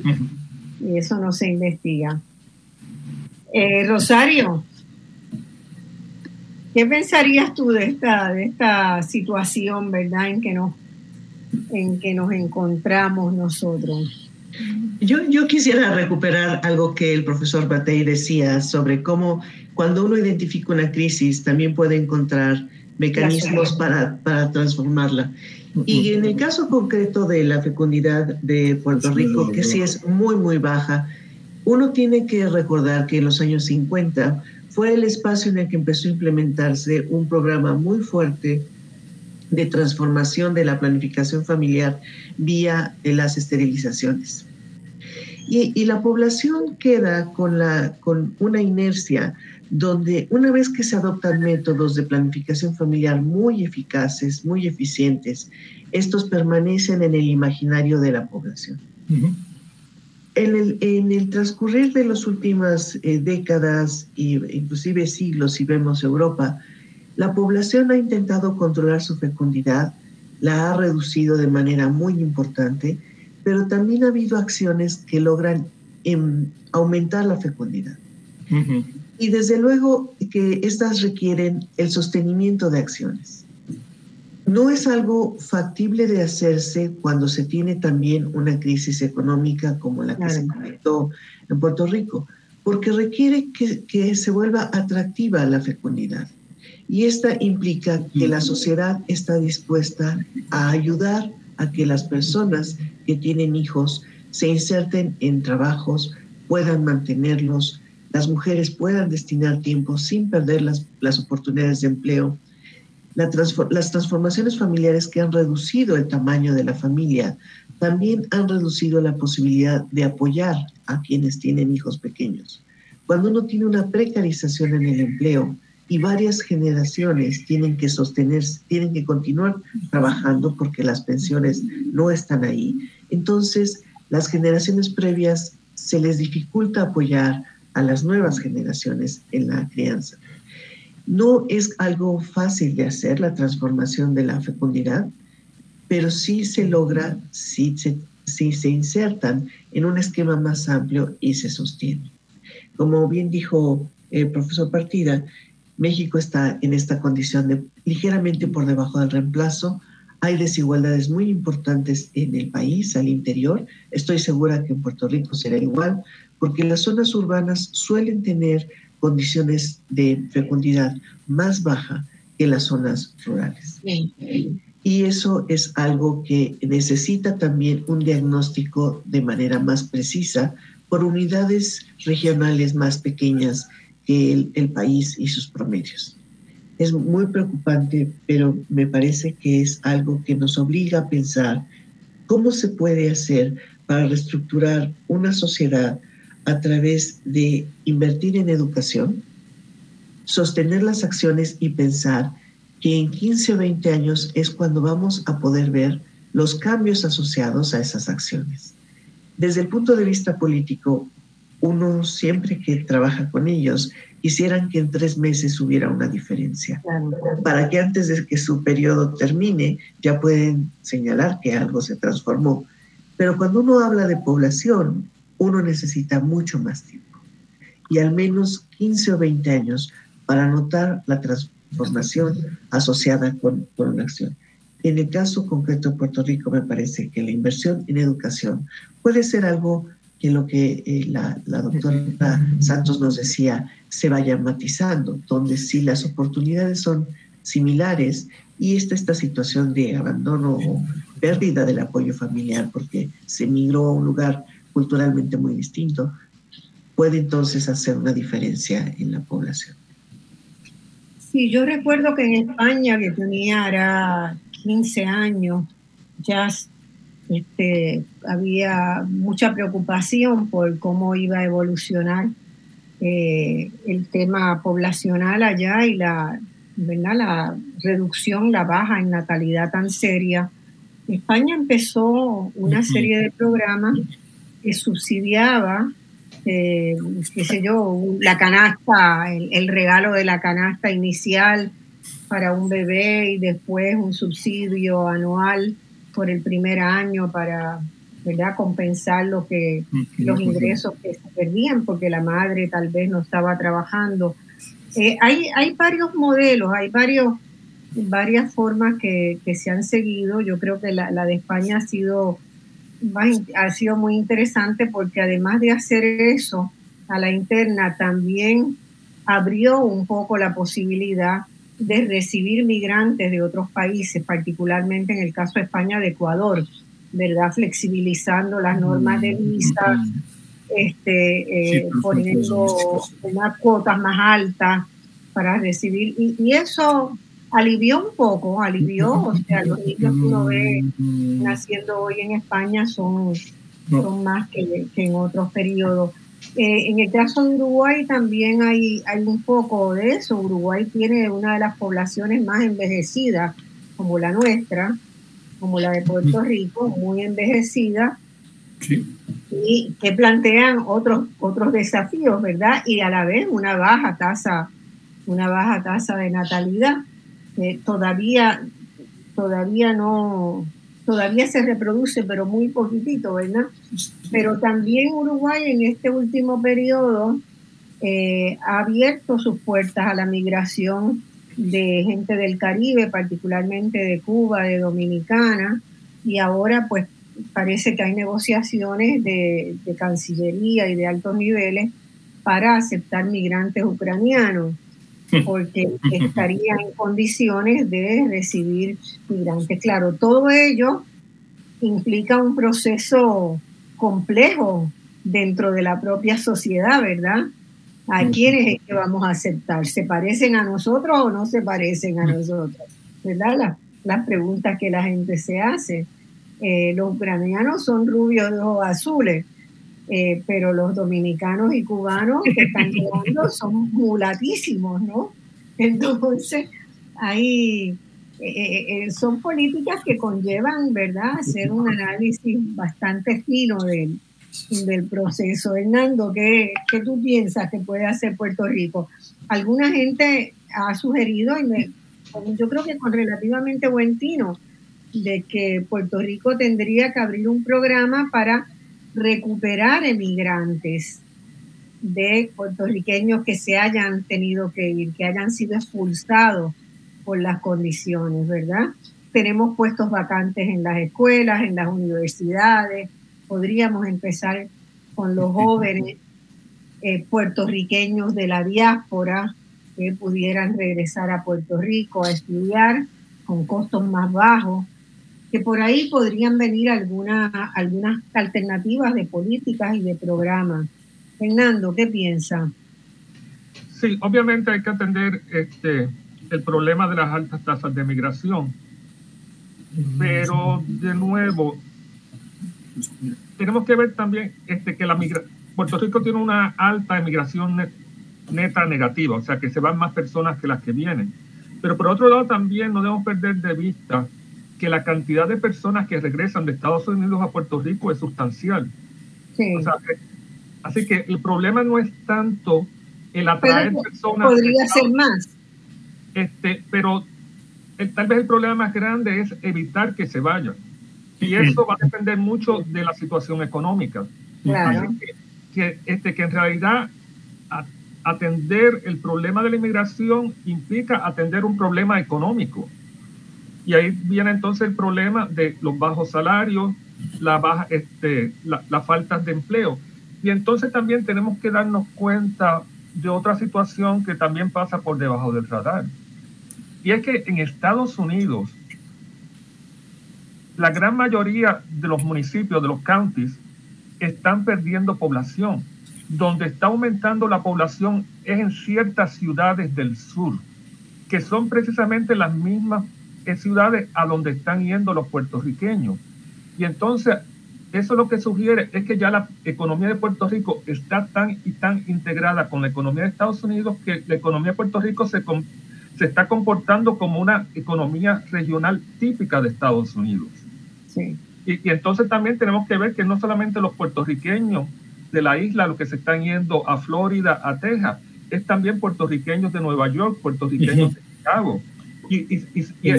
Y eso no se investiga. Eh, Rosario, ¿qué pensarías tú de esta, de esta situación, verdad, en que nos, en que nos encontramos nosotros? Yo, yo quisiera recuperar algo que el profesor Batey decía sobre cómo cuando uno identifica una crisis también puede encontrar mecanismos para, para transformarla. Y en el caso concreto de la fecundidad de Puerto Rico, que sí es muy, muy baja, uno tiene que recordar que en los años 50 fue el espacio en el que empezó a implementarse un programa muy fuerte de transformación de la planificación familiar vía las esterilizaciones. Y, la población queda con, la, con una inercia donde una vez que se adoptan métodos de planificación familiar muy eficaces, muy eficientes, estos permanecen en el imaginario de la población. en, el, en, el, transcurrir de las últimas eh, décadas e inclusive siglos, si vemos Europa, la población ha intentado controlar su fecundidad, la ha reducido de manera muy importante, pero también ha habido acciones que logran em, aumentar la fecundidad. Y desde luego que estas requieren el sostenimiento de acciones. No es algo factible de hacerse cuando se tiene también una crisis económica como la que se comentó en Puerto Rico, porque requiere que, que se vuelva atractiva la fecundidad. Y esta implica que la sociedad está dispuesta a ayudar a que las personas que tienen hijos se inserten en trabajos, puedan mantenerlos, las mujeres puedan destinar tiempo sin perder las, las oportunidades de empleo. las transformaciones familiares que han reducido el tamaño de la familia también han reducido la posibilidad de apoyar a quienes tienen hijos pequeños. Cuando uno tiene una precarización en el empleo, y varias generaciones tienen que sostenerse, tienen que continuar trabajando porque las pensiones no están ahí. Entonces, las generaciones previas se les dificulta apoyar a las nuevas generaciones en la crianza. No es algo fácil de hacer la transformación de la fecundidad, pero sí se logra si se, si se insertan en un esquema más amplio y se sostienen. Como bien dijo el profesor Partida, México está en esta condición de ligeramente por debajo del reemplazo. Hay desigualdades muy importantes en el país, al interior. Estoy segura que en Puerto Rico será igual, porque las zonas urbanas suelen tener condiciones de fecundidad más baja que las zonas rurales. Y eso es algo que necesita también un diagnóstico de manera más precisa por unidades regionales más pequeñas que el, el país y sus promedios. Es muy preocupante, pero me parece que es algo que nos obliga a pensar cómo se puede hacer para reestructurar una sociedad a través de invertir en educación, sostener las acciones y pensar que en 15 o 20 años es cuando vamos a poder ver los cambios asociados a esas acciones. Desde el punto de vista político, uno siempre que trabaja con ellos quisieran que en tres meses hubiera una diferencia, para que antes de que su periodo termine ya pueden señalar que algo se transformó. Pero cuando uno habla de población, uno necesita mucho más tiempo y al menos 15 o 20 años para notar la transformación asociada con, con una acción. En el caso concreto de Puerto Rico, me parece que la inversión en educación puede ser algo que lo que eh, la, doctora Santos nos decía se vaya matizando, donde si las oportunidades son similares y está esta situación de abandono o pérdida del apoyo familiar porque se migró a un lugar culturalmente muy distinto, puede entonces hacer una diferencia en la población. Sí, yo recuerdo que en España, que tenía era 15 años, ya este, había mucha preocupación por cómo iba a evolucionar eh, el tema poblacional allá y la, ¿verdad? la reducción, la baja en natalidad tan seria. España empezó una serie de programas que subsidiaba, eh, qué sé yo, la canasta, el, el regalo de la canasta inicial para un bebé y después un subsidio anual por el primer año para ¿verdad? compensar lo que, los ingresos que se perdían porque la madre tal vez no estaba trabajando. Eh, hay, hay varios modelos, hay varios, varias formas que, que se han seguido. Yo creo que la, la de España ha sido, ha sido muy interesante porque además de hacer eso a la interna, también abrió un poco la posibilidad de recibir migrantes de otros países, particularmente en el caso de España, de Ecuador, ¿verdad? Flexibilizando las normas de visa, este, eh, poniendo unas cuotas más altas para recibir. Y, eso alivió un poco, alivió, o sea, los niños que uno ve naciendo hoy en España son, son más que, que en otros periodos. Eh, en el caso de Uruguay también hay, hay un poco de eso. Uruguay tiene una de las poblaciones más envejecidas, como la nuestra, como la de Puerto Rico, muy envejecida, y que plantean otros, otros desafíos, ¿verdad? Y a la vez una baja tasa, una baja tasa de natalidad. todavía, todavía no, todavía se reproduce, pero muy poquitito, ¿verdad? Pero también Uruguay en este último periodo eh, ha abierto sus puertas a la migración de gente del Caribe, particularmente de Cuba, de Dominicana, y ahora pues parece que hay negociaciones de, de Cancillería y de altos niveles para aceptar migrantes ucranianos porque estaría en condiciones de recibir migrantes. Claro, todo ello implica un proceso complejo dentro de la propia sociedad, ¿verdad? ¿A quiénes es que vamos a aceptar? ¿Se parecen a nosotros o no se parecen a nosotros? ¿Verdad? Las, preguntas que la gente se hace. Eh, los ucranianos son rubios de ojos azules, eh, pero los dominicanos y cubanos que están llegando son mulatísimos, ¿no? Entonces, ahí eh, eh, son políticas que conllevan, ¿verdad?, hacer un análisis bastante fino del, del proceso. Hernando, ¿qué, ¿qué, tú piensas que puede hacer Puerto Rico? Alguna gente ha sugerido, y me, yo creo que con relativamente buen tino, de que Puerto Rico tendría que abrir un programa para recuperar emigrantes de puertorriqueños que se hayan tenido que ir, que hayan sido expulsados por las condiciones, ¿verdad? Tenemos puestos vacantes en las escuelas, en las universidades, podríamos empezar con los jóvenes eh, puertorriqueños de la diáspora que pudieran regresar a Puerto Rico a estudiar con costos más bajos, que por ahí podrían venir algunas algunas alternativas de políticas y de programas. Fernando, ¿qué piensa? Sí, obviamente hay que atender este, el problema de las altas tasas de migración, pero de nuevo, tenemos que ver también este, que la Puerto Rico tiene una alta emigración neta negativa, o sea que se van más personas que las que vienen. Pero por otro lado también no debemos perder de vista que la cantidad de personas que regresan de Estados Unidos a Puerto Rico es sustancial. así que el problema no es tanto el atraer personas. Podría ser más. Este, pero tal vez el problema más grande es evitar que se vayan. Y eso va a depender mucho de la situación económica. Claro. que, este, que en realidad atender el problema de la inmigración implica atender un problema económico. Y ahí viene entonces el problema de los bajos salarios, la baja, este, la, la falta de empleo. Y entonces también tenemos que darnos cuenta de otra situación que también pasa por debajo del radar. Y es que en Estados Unidos, la gran mayoría de los municipios, de los counties, están perdiendo población. Donde está aumentando la población es en ciertas ciudades del sur, que son precisamente las mismas ciudades a donde están yendo los puertorriqueños. Y entonces, eso lo que sugiere es que ya la economía de Puerto Rico está tan y tan integrada con la economía de Estados Unidos que la economía de Puerto Rico se, se está comportando como una economía regional típica de Estados Unidos. Sí. Y, entonces también tenemos que ver que no solamente los puertorriqueños de la isla los que se están yendo a Florida, a Texas, es también puertorriqueños de Nueva York, puertorriqueños de Chicago. Y, y, y, y,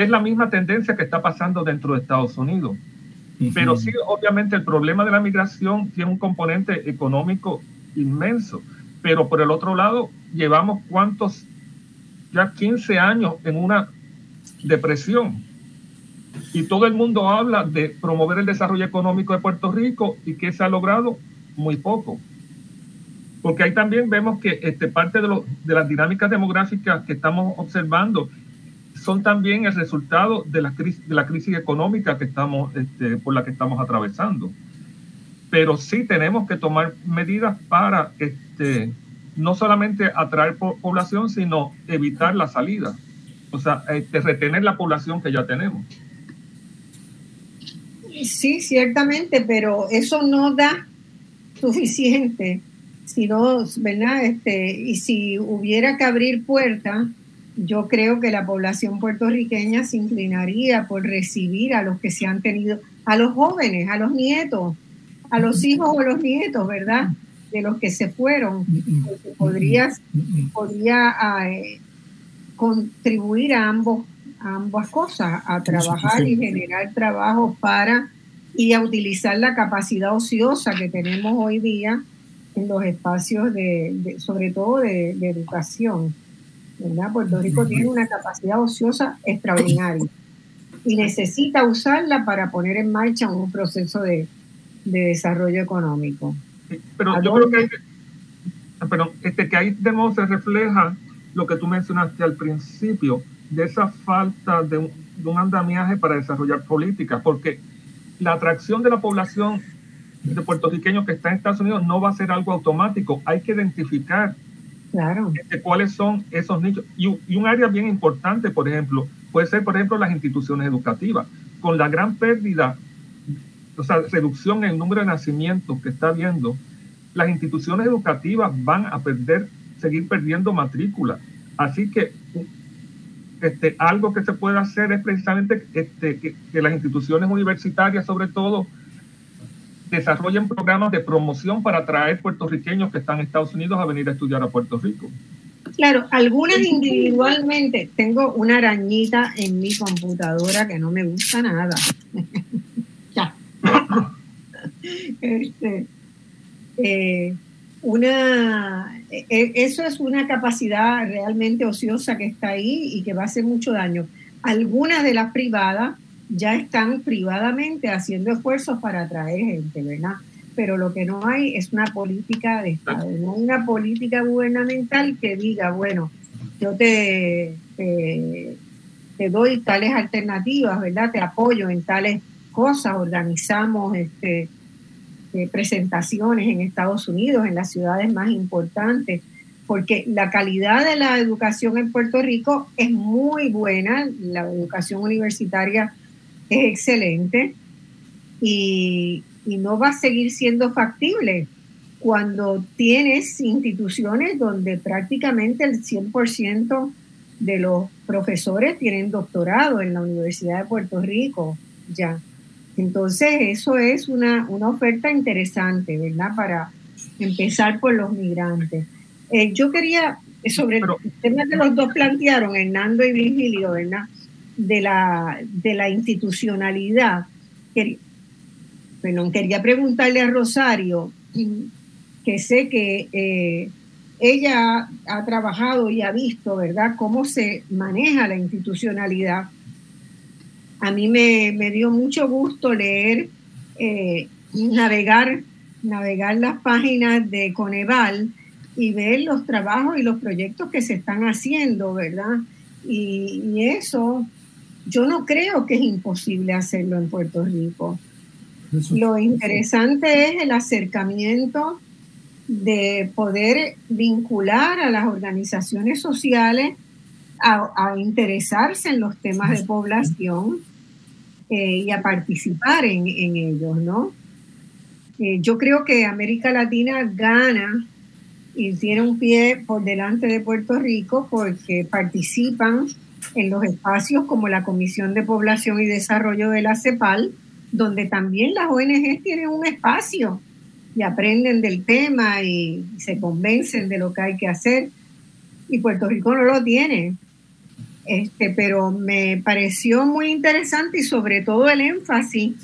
es, la misma tendencia que está pasando dentro de Estados Unidos. Pero sí, obviamente el problema de la migración tiene un componente económico inmenso. Pero por el otro lado, llevamos cuántos, ya 15 años en una depresión. Y todo el mundo habla de promover el desarrollo económico de Puerto Rico y que se ha logrado muy poco. Porque ahí también vemos que este, parte de, de las dinámicas demográficas que estamos observando son también el resultado de la crisis, de la crisis económica que estamos, este, por la que estamos atravesando. Pero sí tenemos que tomar medidas para este, no solamente atraer población, sino evitar la salida. O sea, este, retener la población que ya tenemos. Sí, ciertamente, pero eso no da suficiente. Si no, ¿verdad? Este, y si hubiera que abrir puertas, yo creo que la población puertorriqueña se inclinaría por recibir a los que se han tenido, a los jóvenes, a los nietos, a los hijos o los nietos, ¿verdad? De los que se fueron, podría, podría eh, contribuir a ambos ambas cosas, a trabajar y generar trabajo para y a utilizar la capacidad ociosa que tenemos hoy día en los espacios de, sobre todo de, educación. ¿verdad? Puerto Rico tiene una capacidad ociosa extraordinaria y necesita usarla para poner en marcha un proceso de, desarrollo económico. Pero yo creo que, pero este, que ahí de se refleja lo que tú mencionaste al principio, de esa falta de un, andamiaje para desarrollar políticas, porque la atracción de la población de puertorriqueños que está en Estados Unidos no va a ser algo automático, hay que identificar claro. Este, cuáles son esos nichos. Y, un área bien importante, por ejemplo, puede ser, por ejemplo, las instituciones educativas. Con la gran pérdida, o sea, reducción en el número de nacimientos que está habiendo, las instituciones educativas van a perder, seguir perdiendo matrícula. Así que este, algo que se puede hacer es precisamente este, que, las instituciones universitarias, sobre todo, desarrollen programas de promoción para atraer puertorriqueños que están en Estados Unidos a venir a estudiar a Puerto Rico. Claro, algunas individualmente. Tengo una arañita en mi computadora que no me gusta nada. ya. este, eh, una, e, e, eso es una capacidad realmente ociosa que está ahí y que va a hacer mucho daño. Algunas de las privadas ya están privadamente haciendo esfuerzos para atraer gente, ¿verdad? Pero lo que no hay es una política de Estado, no una política gubernamental que diga, bueno, yo te, te, doy tales alternativas, ¿verdad? Te apoyo en tales cosas, organizamos este, eh, presentaciones en Estados Unidos, en las ciudades más importantes, porque la calidad de la educación en Puerto Rico es muy buena, la educación universitaria es excelente y, y no va a seguir siendo factible cuando tienes instituciones donde prácticamente el 100% de los profesores tienen doctorado en la Universidad de Puerto Rico ya. Entonces, eso es una, una oferta interesante, ¿verdad? Para empezar por los migrantes. Eh, yo quería, sobre el tema que los dos plantearon, Hernando y Virgilio, ¿verdad? De la, de la institucionalidad. Quería, quería preguntarle a Rosario, que sé que eh, ella ha trabajado y ha visto, ¿verdad?, cómo se maneja la institucionalidad a mí me, dio mucho gusto leer, eh, navegar, navegar las páginas de Coneval y ver los trabajos y los proyectos que se están haciendo, ¿verdad? Y, eso, yo no creo que es imposible hacerlo en Puerto Rico. Lo interesante es el acercamiento de poder vincular a las organizaciones sociales a, interesarse en los temas de población eh, y a participar en, ellos, ¿no? Eh, yo creo que América Latina gana y tiene un pie por delante de Puerto Rico porque participan en los espacios como la Comisión de Población y Desarrollo de la CEPAL, donde también las ONG tienen un espacio y aprenden del tema y se convencen de lo que hay que hacer. Y Puerto Rico no lo tiene. Este, pero me pareció muy interesante y sobre todo el énfasis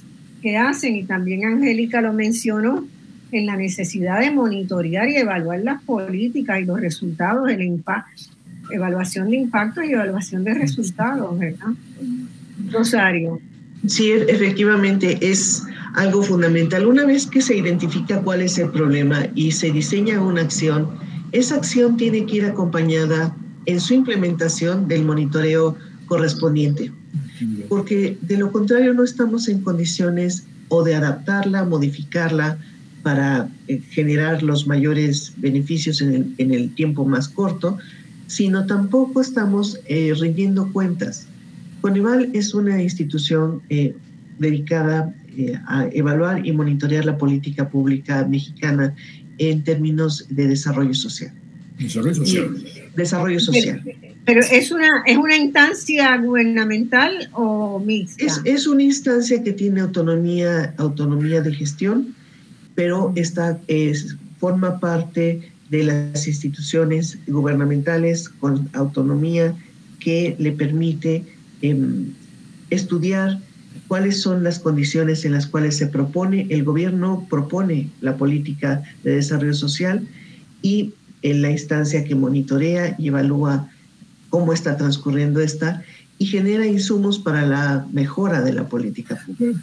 que hacen, y también Angélica lo mencionó, en la necesidad de monitorear y evaluar las políticas y los resultados, impacto, evaluación de impacto y evaluación de resultados, ¿verdad? Rosario. Sí, efectivamente es algo fundamental. Una vez que se identifica cuál es el problema y se diseña una acción, esa acción tiene que ir acompañada en su implementación del monitoreo correspondiente, porque de lo contrario no estamos en condiciones o de adaptarla, modificarla para eh, generar los mayores beneficios en el, tiempo más corto, sino tampoco estamos eh, rindiendo cuentas. Coneval es una institución eh, dedicada a evaluar y monitorear la política pública mexicana en términos de desarrollo social. Desarrollo social. desarrollo social. Pero, es una es una instancia gubernamental o mixta. Es, una instancia que tiene autonomía autonomía de gestión, pero está es, forma parte de las instituciones gubernamentales con autonomía que le permite em, estudiar cuáles son las condiciones en las cuales se propone, el gobierno propone la política de desarrollo social y en la instancia que monitorea y evalúa cómo está transcurriendo esta y genera insumos para la mejora de la política pública.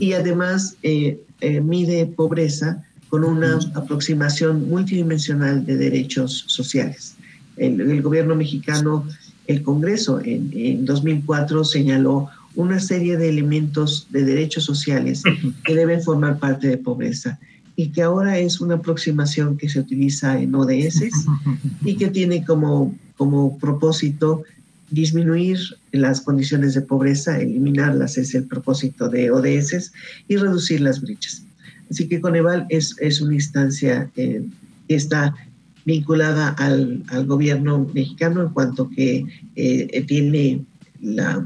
Y además eh, eh, mide pobreza con una aproximación multidimensional de derechos sociales. El, gobierno mexicano, el Congreso en, en 2004 señaló una serie de elementos de derechos sociales que deben formar parte de pobreza y que ahora es una aproximación que se utiliza en ODS y que tiene como, como propósito disminuir las condiciones de pobreza, eliminarlas es el propósito de ODS y reducir las brechas. Así que Coneval es, es una instancia eh, que está vinculada al, al, gobierno mexicano en cuanto que eh, tiene la,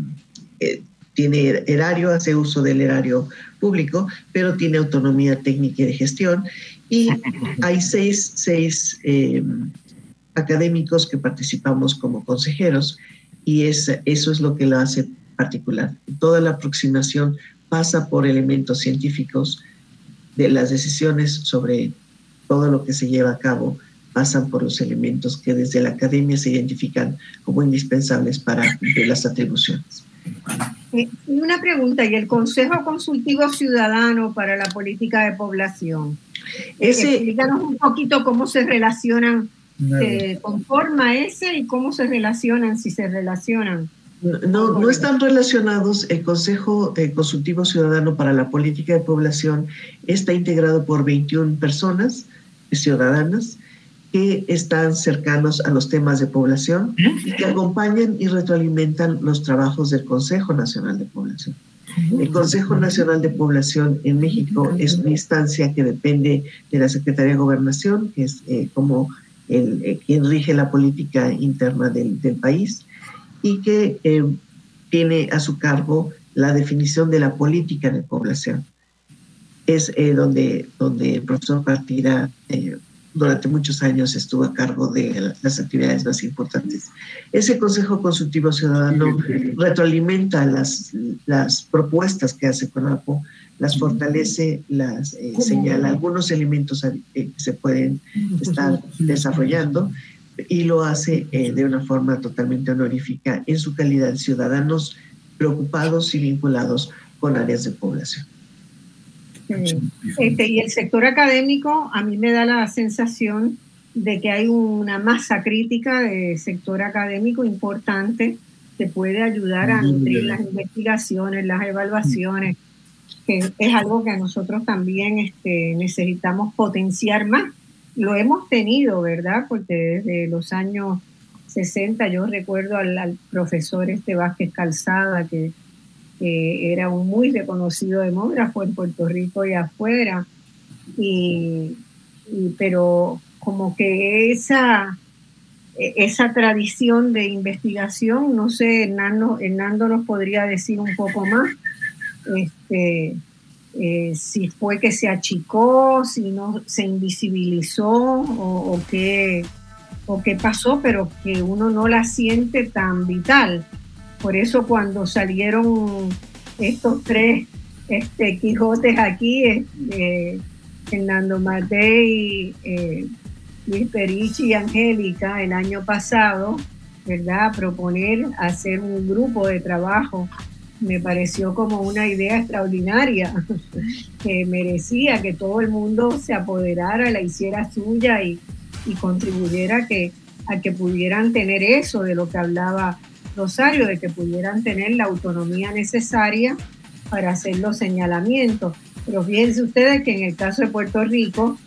eh, tiene erario, hace uso del erario público, pero tiene autonomía técnica y de gestión. Y hay seis, seis eh, académicos que participamos como consejeros y es, eso es lo que lo hace particular. Toda la aproximación pasa por elementos científicos de las decisiones sobre todo lo que se lleva a cabo pasan por los elementos que desde la academia se identifican como indispensables para las atribuciones. Eh, una pregunta, ¿y el Consejo Consultivo Ciudadano para la Política de Población? Eh, Ese, explícanos un poquito cómo se relacionan se conforma ese y cómo se relacionan, si se relacionan. No, no están relacionados. El Consejo eh, Consultivo Ciudadano para la Política de Población está integrado por 21 personas ciudadanas que están cercanos a los temas de población y que acompañan y retroalimentan los trabajos del Consejo Nacional de Población. El Consejo Nacional de Población en México es una instancia que depende de la Secretaría de Gobernación, que es eh, como el, eh, quien rige la política interna del, del país y que eh, tiene a su cargo la definición de la política de población. Es eh, donde, donde el profesor Partida eh, durante muchos años estuvo a cargo de las actividades más importantes. Ese Consejo Consultivo Ciudadano retroalimenta las, las propuestas que hace CONAPO, las fortalece, las señala algunos elementos que se pueden estar desarrollando y lo hace eh, de una forma totalmente honorífica en su calidad de ciudadanos preocupados y vinculados con áreas de población. Este, y el sector académico, a mí me da la sensación de que hay una masa crítica de sector académico importante que puede ayudar a nutrir las investigaciones, las evaluaciones, que es algo que nosotros también este, necesitamos potenciar más lo hemos tenido, ¿verdad? Porque desde los años 60 yo recuerdo al, profesor este Vázquez Calzada, que, era un muy reconocido demógrafo en Puerto Rico y afuera, y, pero como que esa, esa tradición de investigación, no sé, Hernando, Hernando nos podría decir un poco más. Este, eh, si fue que se achicó, si no se invisibilizó o, qué, o qué pasó, pero que uno no la siente tan vital. Por eso cuando salieron estos tres este, Quijotes aquí, eh, Fernando Matei, eh, Luis Perichi y Angélica el año pasado, ¿verdad? Proponer hacer un grupo de trabajo me pareció como una idea extraordinaria, que merecía que todo el mundo se apoderara, la hiciera suya y, contribuyera a que, a que pudieran tener eso de lo que hablaba Rosario, de que pudieran tener la autonomía necesaria para hacer los señalamientos. Pero fíjense ustedes que en el caso de Puerto Rico,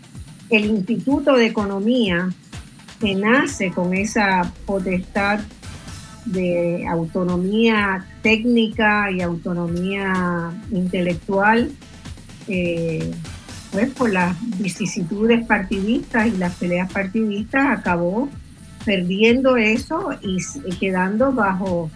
el Instituto de Economía, que nace con esa potestad de autonomía técnica y autonomía intelectual, eh, pues por las vicisitudes partidistas y las peleas partidistas acabó perdiendo eso y quedando bajo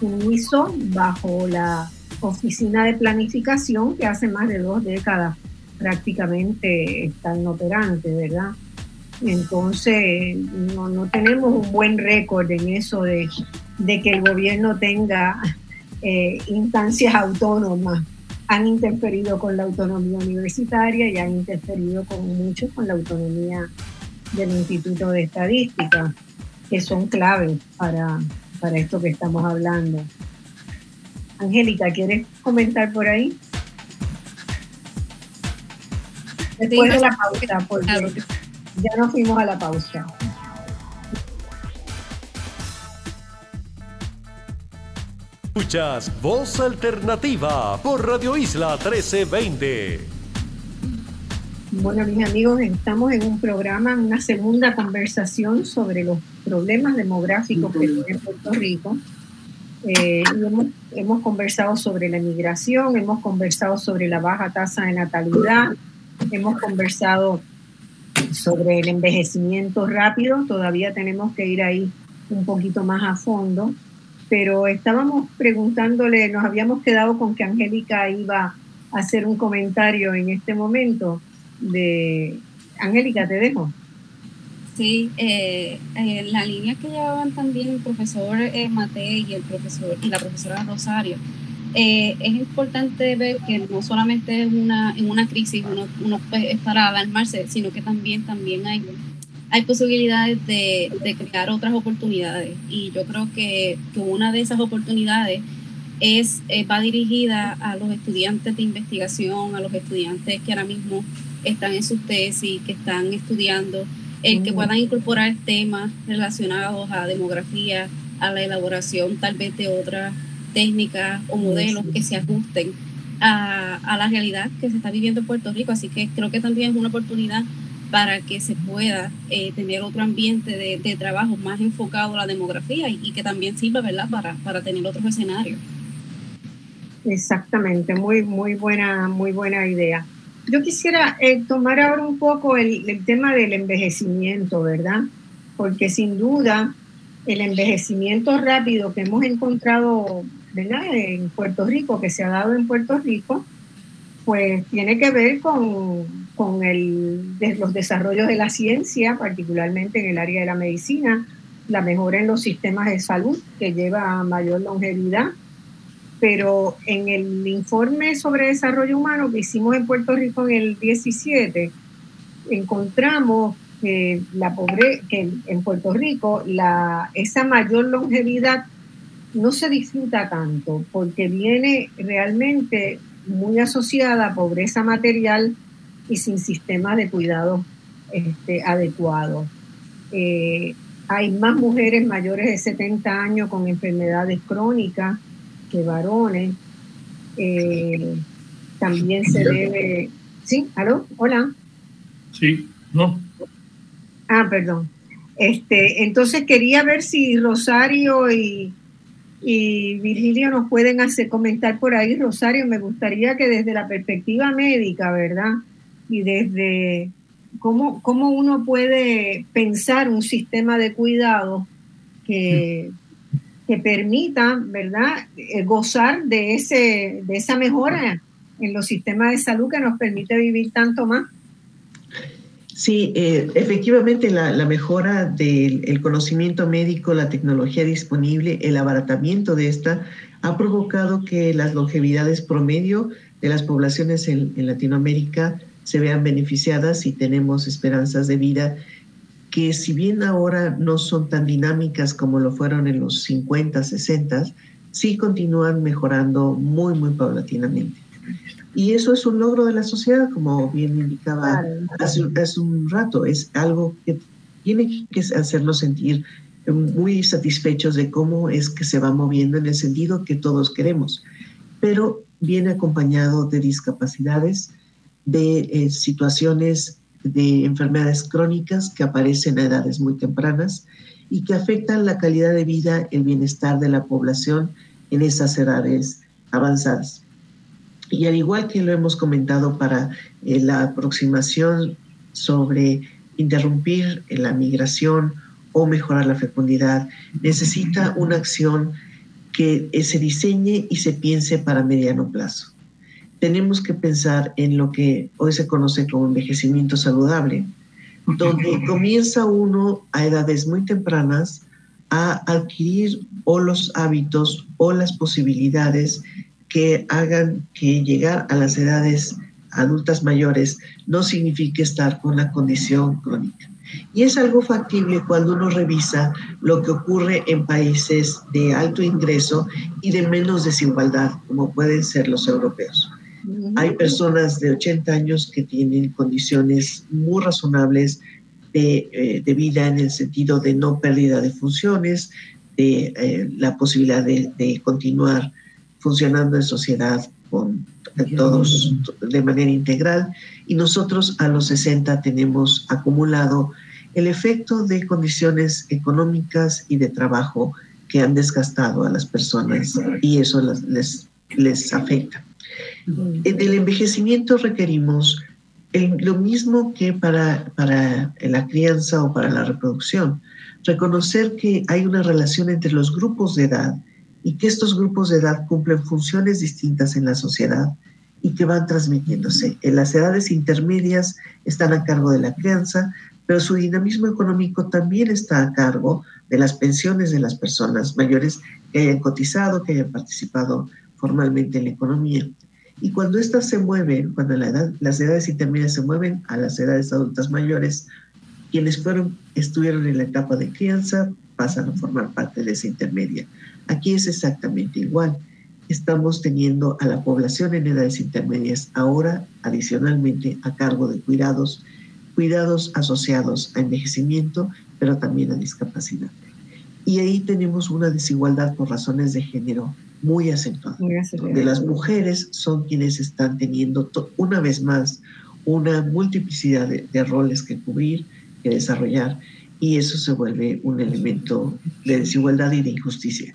un ISO, bajo la oficina de planificación que hace más de dos décadas prácticamente está inoperante, ¿verdad? Entonces, no, no tenemos un buen récord en eso de de que el gobierno tenga eh, instancias autónomas. Han interferido con la autonomía universitaria y han interferido con mucho con la autonomía del Instituto de Estadística, que son claves para, para esto que estamos hablando. Angélica, ¿quieres comentar por ahí? Después de la pausa, porque ya nos fuimos a la pausa. Escuchas Voz Alternativa por Radio Isla 1320. Bueno, mis amigos, estamos en un programa, una segunda conversación sobre los problemas demográficos que tiene Puerto Rico. Eh, hemos, hemos, conversado sobre la migración, hemos conversado sobre la baja tasa de natalidad, hemos conversado sobre el envejecimiento rápido, todavía tenemos que ir ahí un poquito más a fondo pero estábamos preguntándole, nos habíamos quedado con que Angélica iba a hacer un comentario en este momento de... Angélica, te dejo. Sí, eh, la línea que llevaban también el profesor eh, Matei y el profesor la profesora Rosario, eh, es importante ver que no solamente es una, en una crisis uno, uno es para alarmarse, sino que también, también hay hay posibilidades de, crear otras oportunidades. Y yo creo que, una de esas oportunidades es, eh, va dirigida a los estudiantes de investigación, a los estudiantes que ahora mismo están en sus tesis, que están estudiando el que puedan incorporar temas relacionados a demografía, a la elaboración tal vez de otras técnicas o modelos que se ajusten a, a, la realidad que se está viviendo en Puerto Rico. Así que creo que también es una oportunidad para que se pueda eh, tener otro ambiente de, de, trabajo más enfocado a la demografía y, que también sirva ¿verdad? Para, para tener otros escenarios. Exactamente, muy, muy, buena, muy buena idea. Yo quisiera eh, tomar ahora un poco el, el, tema del envejecimiento, ¿verdad? Porque sin duda el envejecimiento rápido que hemos encontrado ¿verdad? en Puerto Rico, que se ha dado en Puerto Rico, pues tiene que ver con, con el, de los desarrollos de la ciencia, particularmente en el área de la medicina, la mejora en los sistemas de salud que lleva a mayor longevidad. Pero en el informe sobre desarrollo humano que hicimos en Puerto Rico en el 17, encontramos que, la pobre, en Puerto Rico la, esa mayor longevidad no se disfruta tanto porque viene realmente muy asociada a pobreza material y sin sistema de cuidado este, adecuado. Eh, hay más mujeres mayores de 70 años con enfermedades crónicas que varones. Eh, también se debe... ¿Sí? ¿Aló? Hola. Sí, no. Ah, perdón. Este, entonces quería ver si Rosario y, y Virgilio nos pueden hacer comentar por ahí. Rosario, me gustaría que desde la perspectiva médica, ¿verdad? Y desde cómo, cómo uno puede pensar un sistema de cuidado que, que permita, ¿verdad?, eh, gozar de, ese, de esa mejora en los sistemas de salud que nos permite vivir tanto más. Sí, eh, efectivamente la, mejora del el conocimiento médico, la tecnología disponible, el abaratamiento de esta ha provocado que las longevidades promedio de las poblaciones en, en Latinoamérica se vean beneficiadas y tenemos esperanzas de vida que si bien ahora no son tan dinámicas como lo fueron en los 50, 60, sí continúan mejorando muy, muy paulatinamente. Y eso es un logro de la sociedad, como bien indicaba hace, hace, un rato. Es algo que tiene que hacernos sentir muy satisfechos de cómo es que se va moviendo en el sentido que todos queremos. Pero viene acompañado de discapacidades, de eh, situaciones de enfermedades crónicas que aparecen a edades muy tempranas y que afectan la calidad de vida, el bienestar de la población en esas edades avanzadas. Y al igual que lo hemos comentado para eh, la aproximación sobre interrumpir la migración o mejorar la fecundidad, necesita una acción que se diseñe y se piense para mediano plazo. Tenemos que pensar en lo que hoy se conoce como envejecimiento saludable, donde comienza uno a edades muy tempranas a adquirir o los hábitos o las posibilidades que hagan que llegar a las edades adultas mayores no signifique estar con la condición crónica. Y es algo factible cuando uno revisa lo que ocurre en países de alto ingreso y de menos desigualdad, como pueden ser los europeos. Hay personas de 80 años que tienen condiciones muy razonables de, eh, de vida en el sentido de no pérdida de funciones, de eh, la posibilidad de, de continuar funcionando en sociedad con todos de manera integral. Y nosotros a los 60 tenemos acumulado el efecto de condiciones económicas y de trabajo que han desgastado a las personas y eso les, les afecta. En el envejecimiento requerimos el, lo mismo que para, para la crianza o para la reproducción, reconocer que hay una relación entre los grupos de edad y que estos grupos de edad cumplen funciones distintas en la sociedad y que van transmitiéndose. En las edades intermedias están a cargo de la crianza, pero su dinamismo económico también está a cargo de las pensiones de las personas mayores que hayan cotizado, que hayan participado formalmente en la economía. Y cuando estas se mueven, cuando las edades intermedias se mueven a las edades adultas mayores, quienes fueron, estuvieron en la etapa de crianza pasan a formar parte de esa intermedia. Aquí es exactamente igual. Estamos teniendo a la población en edades intermedias ahora adicionalmente a cargo de cuidados cuidados asociados a envejecimiento, pero también a discapacidad. Y ahí tenemos una desigualdad por razones de género muy acentuada, donde las mujeres son quienes están teniendo una vez más una multiplicidad de, roles que cubrir, que desarrollar, y eso se vuelve un elemento de desigualdad y de injusticia,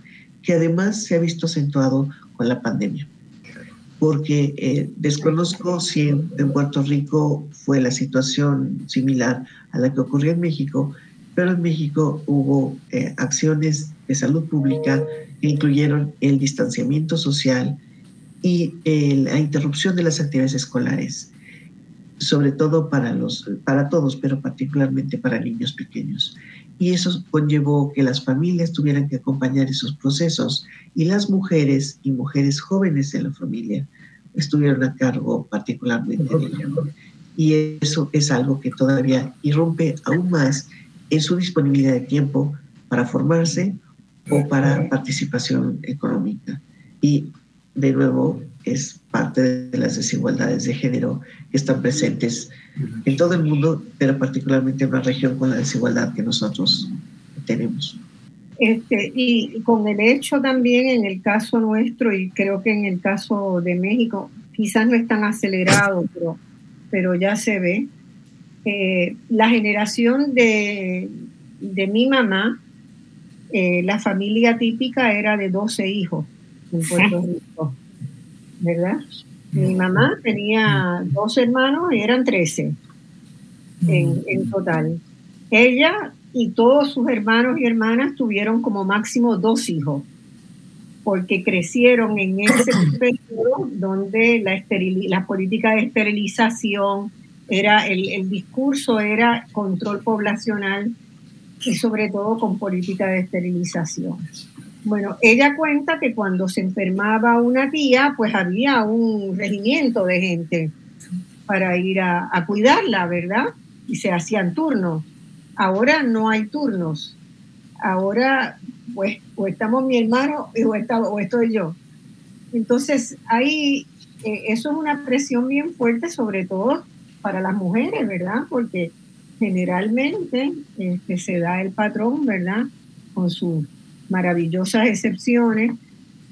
que además se ha visto acentuado con la pandemia. Porque eh, desconozco si en, Puerto Rico fue la situación similar a la que ocurrió en México, pero en México hubo eh, acciones de salud pública que incluyeron el distanciamiento social y la interrupción de las actividades escolares, sobre todo para, los, para todos, pero particularmente para niños pequeños. Y eso conllevó que las familias tuvieran que acompañar esos procesos y las mujeres y mujeres jóvenes de la familia estuvieron a cargo particularmente de ello. Y eso es algo que todavía irrumpe aún más en su disponibilidad de tiempo para formarse o para participación económica. Y de nuevo es parte de las desigualdades de género que están presentes en todo el mundo, pero particularmente en una región con la desigualdad que nosotros tenemos. Este, y con el hecho también en el caso nuestro, y creo que en el caso de México, quizás no es tan acelerado, pero, pero ya se ve, eh, la generación de, de mi mamá, eh, la familia típica era de 12 hijos en Puerto Rico, ¿verdad? Mi mamá tenía dos hermanos y eran 13 en, en total. Ella y todos sus hermanos y hermanas tuvieron como máximo dos hijos, porque crecieron en ese periodo donde la, la política de esterilización era, el, el discurso era control poblacional y sobre todo con política de esterilización. Bueno, ella cuenta que cuando se enfermaba una tía, pues había un regimiento de gente para ir a, cuidarla, ¿verdad? Y se hacían turnos. Ahora no hay turnos. Ahora, pues, o estamos mi hermano o, está, o estoy yo. Entonces, ahí, eh, eso es una presión bien fuerte, sobre todo para las mujeres, ¿verdad? Porque generalmente este, se da el patrón, ¿verdad? Con sus maravillosas excepciones,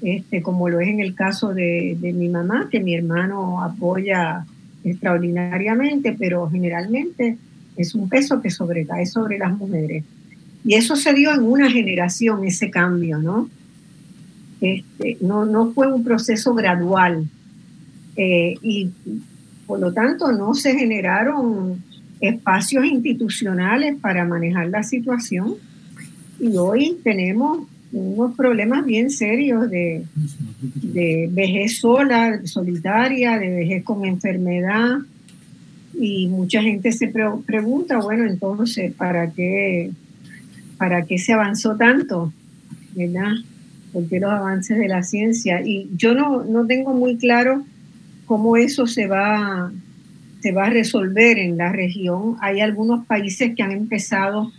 este, como lo es en el caso de, mi mamá, que mi hermano apoya extraordinariamente, pero generalmente es un peso que sobrecae sobre las mujeres. Y eso se dio en una generación, ese cambio, ¿no? Este, no, no fue un proceso gradual. Eh, y por lo tanto no se generaron espacios institucionales para manejar la situación y hoy tenemos unos problemas bien serios de, de vejez sola, solitaria, de vejez con enfermedad y mucha gente se pregunta, bueno, entonces, ¿para qué, ¿para qué se avanzó tanto? ¿Verdad? ¿Por qué los avances de la ciencia? Y yo no, no tengo muy claro cómo eso se va se va a resolver en la región. Hay algunos países que han empezado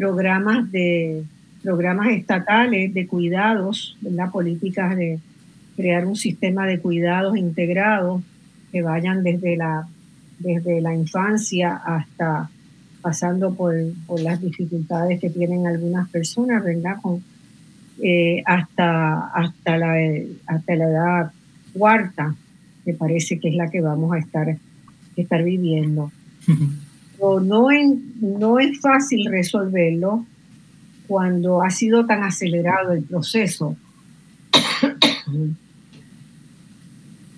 programas de programas estatales de cuidados, ¿verdad? políticas de crear un sistema de cuidados integrados que vayan desde la, desde la infancia hasta pasando por, por las dificultades que tienen algunas personas, ¿verdad? Con, eh, hasta, hasta, la, hasta la edad cuarta, que parece que es la que vamos a estar estar viviendo. no, no es fácil resolverlo cuando ha sido tan acelerado el proceso.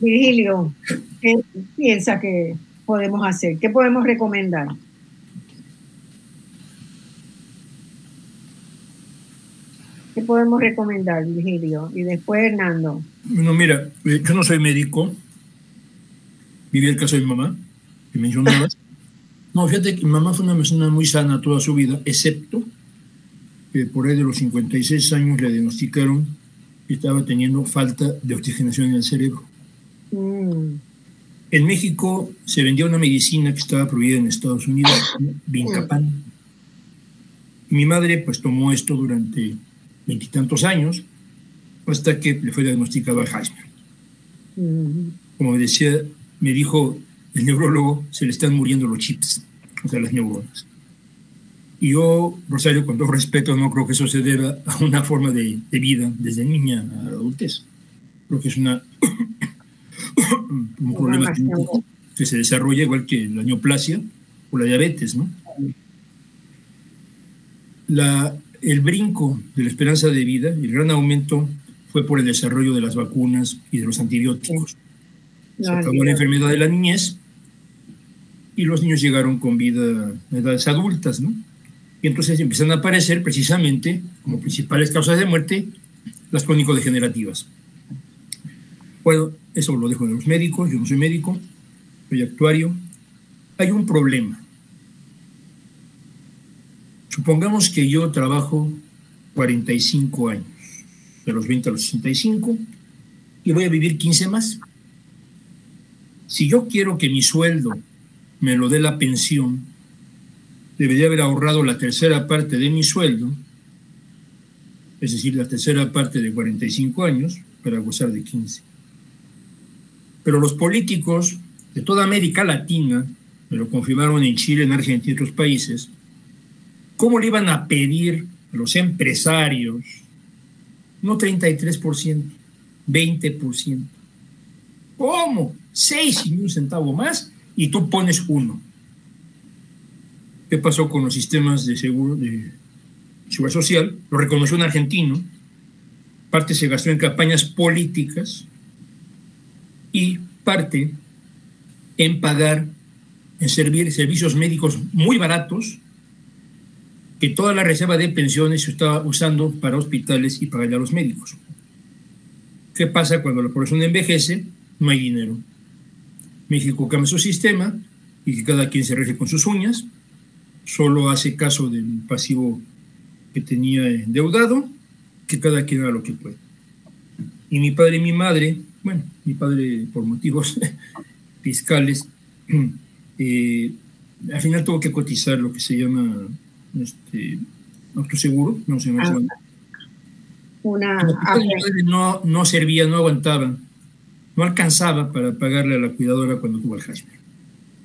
Virgilio, ¿qué piensa que podemos hacer? ¿Qué podemos recomendar? ¿Qué podemos recomendar, Virgilio? Y después Hernando. Bueno, mira, eh, yo no soy médico, viví el caso de mi mamá, que mencionabas. No, fíjate que mi mamá fue una persona muy sana toda su vida, excepto que por ahí de los 56 años le diagnosticaron que estaba teniendo falta de oxigenación en el cerebro. Mm. En México se vendía una medicina que estaba prohibida en Estados Unidos, Vincapan. Mi madre pues tomó esto durante veintitantos años hasta que le fue diagnosticado Alzheimer. Mm. Como decía me dijo el neurólogo, se le están muriendo los chips. o sea, las neuronas. Y yo, Rosario, con todo respeto, no creo que eso se deba a una forma de, de vida desde niña a la adultez. Creo que es una, un problema que se desarrolla igual que la neoplasia o la diabetes, ¿no? La, el brinco de la esperanza de vida, el gran aumento fue por el desarrollo de las vacunas y de los antibióticos. Se acabó la enfermedad de la niñez y los niños llegaron con vida a edades adultas, ¿no? Y entonces empiezan a aparecer precisamente como principales causas de muerte las crónico-degenerativas. Bueno, eso lo dejo de los médicos, yo no soy médico, soy actuario. Hay un problema. Supongamos que yo trabajo 45 años, de los 20 a los 65, y voy a vivir 15 más. Si yo quiero que mi sueldo me lo dé la pensión, debería haber ahorrado la tercera parte de mi sueldo, es decir, la tercera parte de 45 años, para gozar de 15. Pero los políticos de toda América Latina, me lo confirmaron en Chile, en Argentina y otros países, ¿cómo le iban a pedir a los empresarios no 33%, 20%? ¿Cómo? Seis y un centavo más y tú pones uno. ¿Qué pasó con los sistemas de seguro de seguridad social? Lo reconoció un argentino. Parte se gastó en campañas políticas y parte en pagar, en servir servicios médicos muy baratos que toda la reserva de pensiones se estaba usando para hospitales y para a los médicos. ¿Qué pasa cuando la población envejece? No hay dinero. México cambia su sistema y que cada quien se rige con sus uñas. Solo hace caso del pasivo que tenía endeudado, que cada quien haga lo que puede. Y mi padre y mi madre, bueno, mi padre por motivos fiscales, eh, al final tuvo que cotizar lo que se llama este, autoseguro, no sé ah, Una, no, no servía, no aguantaba, no alcanzaba para pagarle a la cuidadora cuando tuvo el Alzheimer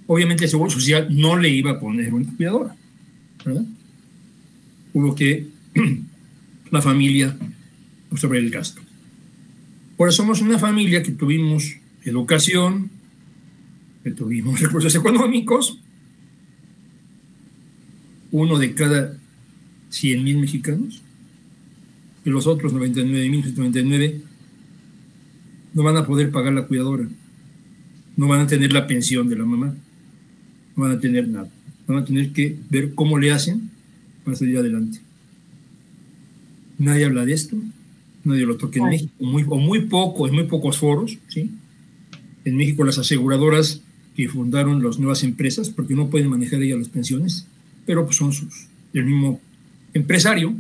obviamente el Seguro Social no le iba a poner una cuidadora. Hubo que la familia absorber el gasto. Ahora somos una familia que tuvimos educación, que tuvimos recursos económicos, uno de cada 100 mil mexicanos, y los otros 99.199 no van a poder pagar la cuidadora, no van a tener la pensión de la mamá no van a tener nada. Van a tener que ver cómo le hacen para salir adelante. Nadie habla de esto, nadie lo toca en México, muy, o muy poco, en muy pocos foros. ¿sí? En México las aseguradoras que fundaron las nuevas empresas, porque no pueden manejar ellas las pensiones, pero pues son sus, el mismo empresario,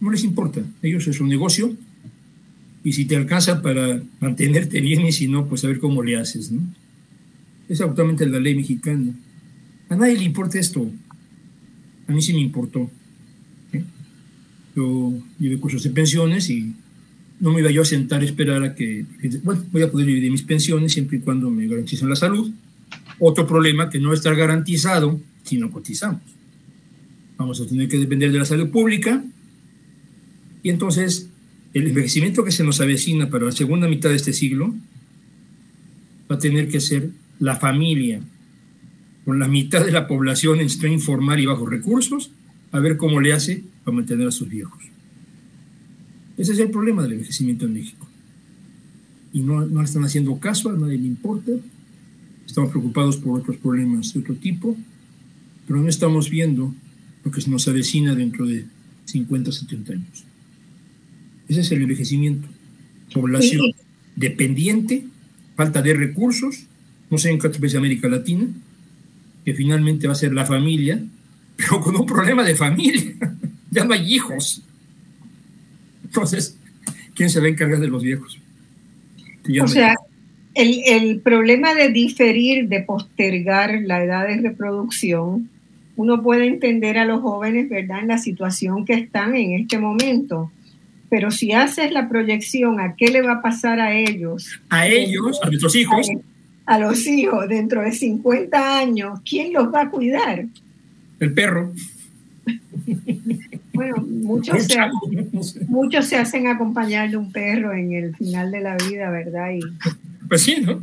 no les importa, ellos es un negocio, y si te alcanza para mantenerte bien y si no, pues a ver cómo le haces, ¿no? es actualmente la ley mexicana. A nadie le importa esto. A mí sí me importó. Yo llevé cursos de pensiones y no me iba yo a sentar a esperar a que, bueno, voy a poder vivir de mis pensiones siempre y cuando me garanticen la salud. Otro problema que no está garantizado si no cotizamos. Vamos a tener que depender de la salud pública y entonces el envejecimiento que se nos avecina para la segunda mitad de este siglo va a tener que ser la familia, con la mitad de la población en situación informal y bajos recursos, a ver cómo le hace para mantener a sus viejos. Ese es el problema del envejecimiento en México. Y no, no están haciendo caso, a nadie le importa. Estamos preocupados por otros problemas de otro tipo, pero no estamos viendo lo que se nos avecina dentro de 50, 70 años. Ese es el envejecimiento. Población dependiente, falta de recursos no sé en qué otro país de América Latina, que finalmente va a ser la familia, pero con un problema de familia. ya no hay hijos. Entonces, ¿quién se va a encargar de los viejos? O sea, el, el, problema de diferir, de postergar la edad de reproducción, uno puede entender a los jóvenes, ¿verdad?, en la situación que están en este momento. Pero si haces la proyección a qué le va a pasar a ellos. A ellos, a nuestros hijos a los hijos dentro de 50 años, ¿quién los va a cuidar? El perro. Bueno, muchos se, muchos se hacen acompañar de un perro en el final de la vida, ¿verdad? Y, pues sí, ¿no?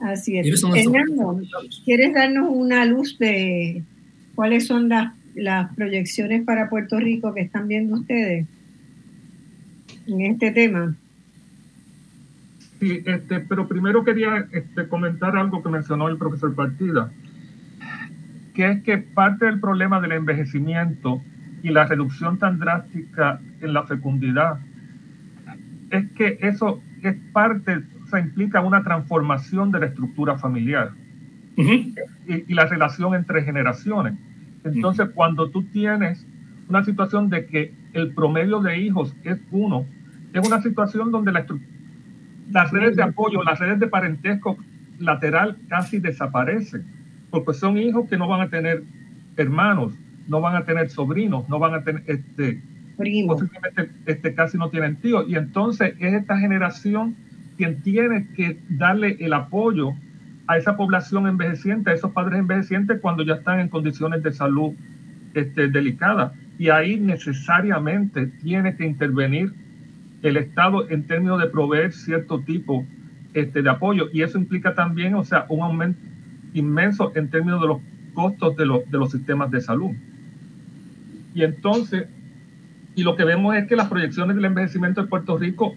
Así es. Fernando, ¿quieres darnos una luz de cuáles son las, las proyecciones para Puerto Rico que están viendo ustedes en este tema? Sí, este, pero primero quería este, comentar algo que mencionó el profesor Partida, que es que parte del problema del envejecimiento y la reducción tan drástica en la fecundidad es que eso es parte implica una transformación de la estructura familiar y, la relación entre generaciones. Entonces, cuando tú tienes una situación de que el promedio de hijos es uno, es una situación donde la las redes de apoyo, las redes de parentesco lateral casi desaparecen, porque son hijos que no van a tener hermanos, no van a tener sobrinos, no van a tener, este, posiblemente este, casi no tienen tíos. Y entonces es esta generación quien tiene que darle el apoyo a esa población envejeciente, a esos padres envejecientes cuando ya están en condiciones de salud este, delicadas. Y ahí necesariamente tiene que intervenir el Estado en términos de proveer cierto tipo este, de apoyo. Y eso implica también, o sea, un aumento inmenso en términos de los costos de, de los sistemas de salud. Y entonces, y lo que vemos es que las proyecciones del envejecimiento de Puerto Rico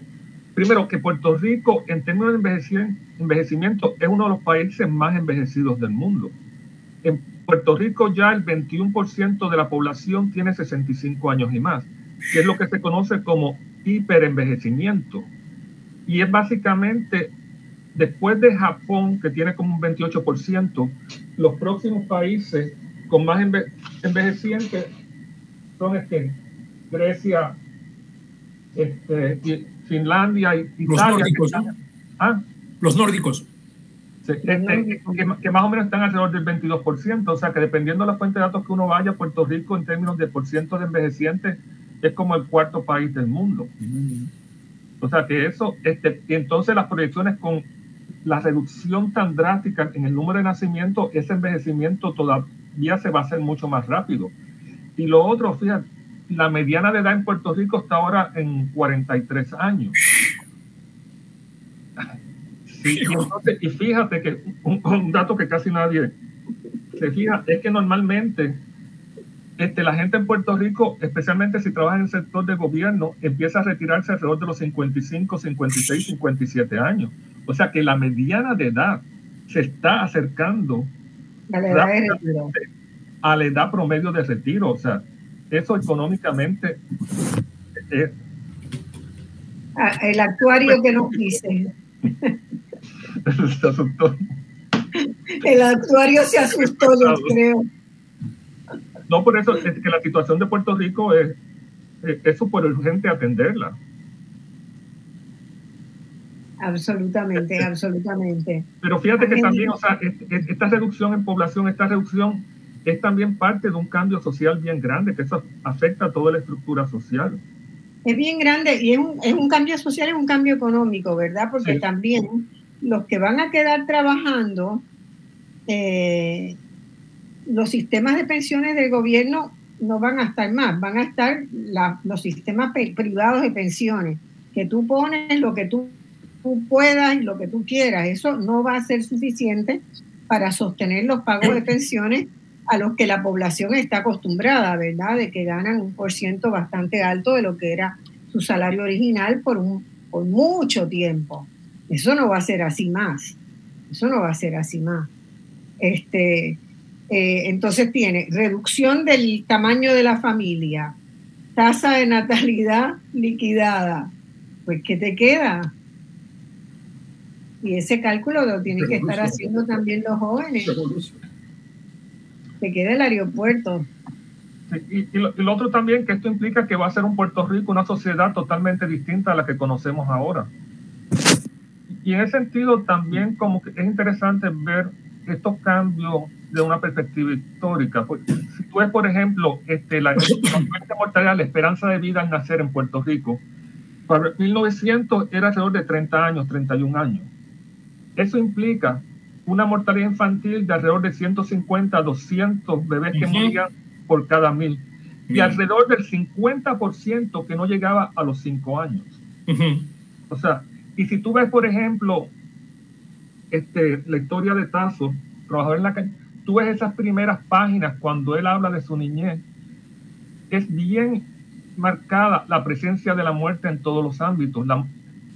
Primero, que Puerto Rico, en términos de envejecimiento, es uno de los países más envejecidos del mundo. En Puerto Rico ya el 21% de la población tiene 65 años y más, que es lo que se conoce como hiperenvejecimiento. Y es básicamente, después de Japón, que tiene como un 28%, los próximos países con más envejecientes son este, Grecia, este, Finlandia y Italia. Los nórdicos. ¿Ah? Los nórdicos. Este, que, más o menos están alrededor del 22%, o sea que dependiendo de la fuente de datos que uno vaya, Puerto Rico en términos de por ciento de envejecientes es como el cuarto país del mundo. O sea que eso, este, y entonces las proyecciones con la reducción tan drástica en el número de nacimientos, ese envejecimiento todavía se va a hacer mucho más rápido. Y lo otro, fíjate, la mediana de edad en Puerto Rico está ahora en 43 años. y, fíjate que un, dato que casi nadie se fija es que normalmente este, la gente en Puerto Rico, especialmente si trabaja en el sector de gobierno, empieza a retirarse alrededor de los 55, 56, 57 años. O sea que la mediana de edad se está acercando a la edad promedio de retiro. O sea, eso económicamente es... Ah, el actuario que nos dice. se asustó. El actuario se asustó, yo creo. No, por eso es que la situación de Puerto Rico es, es súper urgente atenderla. Absolutamente, absolutamente. Pero fíjate que también, o sea, esta reducción en población, esta reducción es también parte de un cambio social bien grande, que eso afecta a toda la estructura social. Es bien grande y es un, es un cambio social, es un cambio económico, ¿verdad? Porque también los que van a quedar trabajando, eh, los sistemas de pensiones del gobierno no van a estar más, van a estar los sistemas privados de pensiones, que tú pones lo que tú, tú puedas y lo que tú quieras. Eso no va a ser suficiente para sostener los pagos de pensiones a los que la población está acostumbrada, ¿verdad? De que ganan un por ciento bastante alto de lo que era su salario original por, un, por mucho tiempo. Eso no va a ser así más. Eso no va a ser así más. Este, eh, entonces tiene reducción del tamaño de la familia, tasa de natalidad liquidada. Pues, ¿qué te queda? Y ese cálculo lo tienen que estar haciendo también los jóvenes se quede el aeropuerto. y, lo, otro también, que esto implica que va a ser un Puerto Rico, una sociedad totalmente distinta a la que conocemos ahora. Y en ese sentido también como que es interesante ver estos cambios de una perspectiva histórica. Pues, si tú ves, por ejemplo, este, la, la mortalidad, la esperanza de vida al nacer en Puerto Rico, para 1900 era alrededor de 30 años, 31 años. Eso implica una mortalidad infantil de alrededor de 150 a 200 bebés que morían por cada mil y alrededor del 50% que no llegaba a los 5 años. O sea, y si tú ves, por ejemplo, este, la historia de Tazo, trabajador en la calle, tú ves esas primeras páginas cuando él habla de su niñez, es bien marcada la presencia de la muerte en todos los ámbitos, la,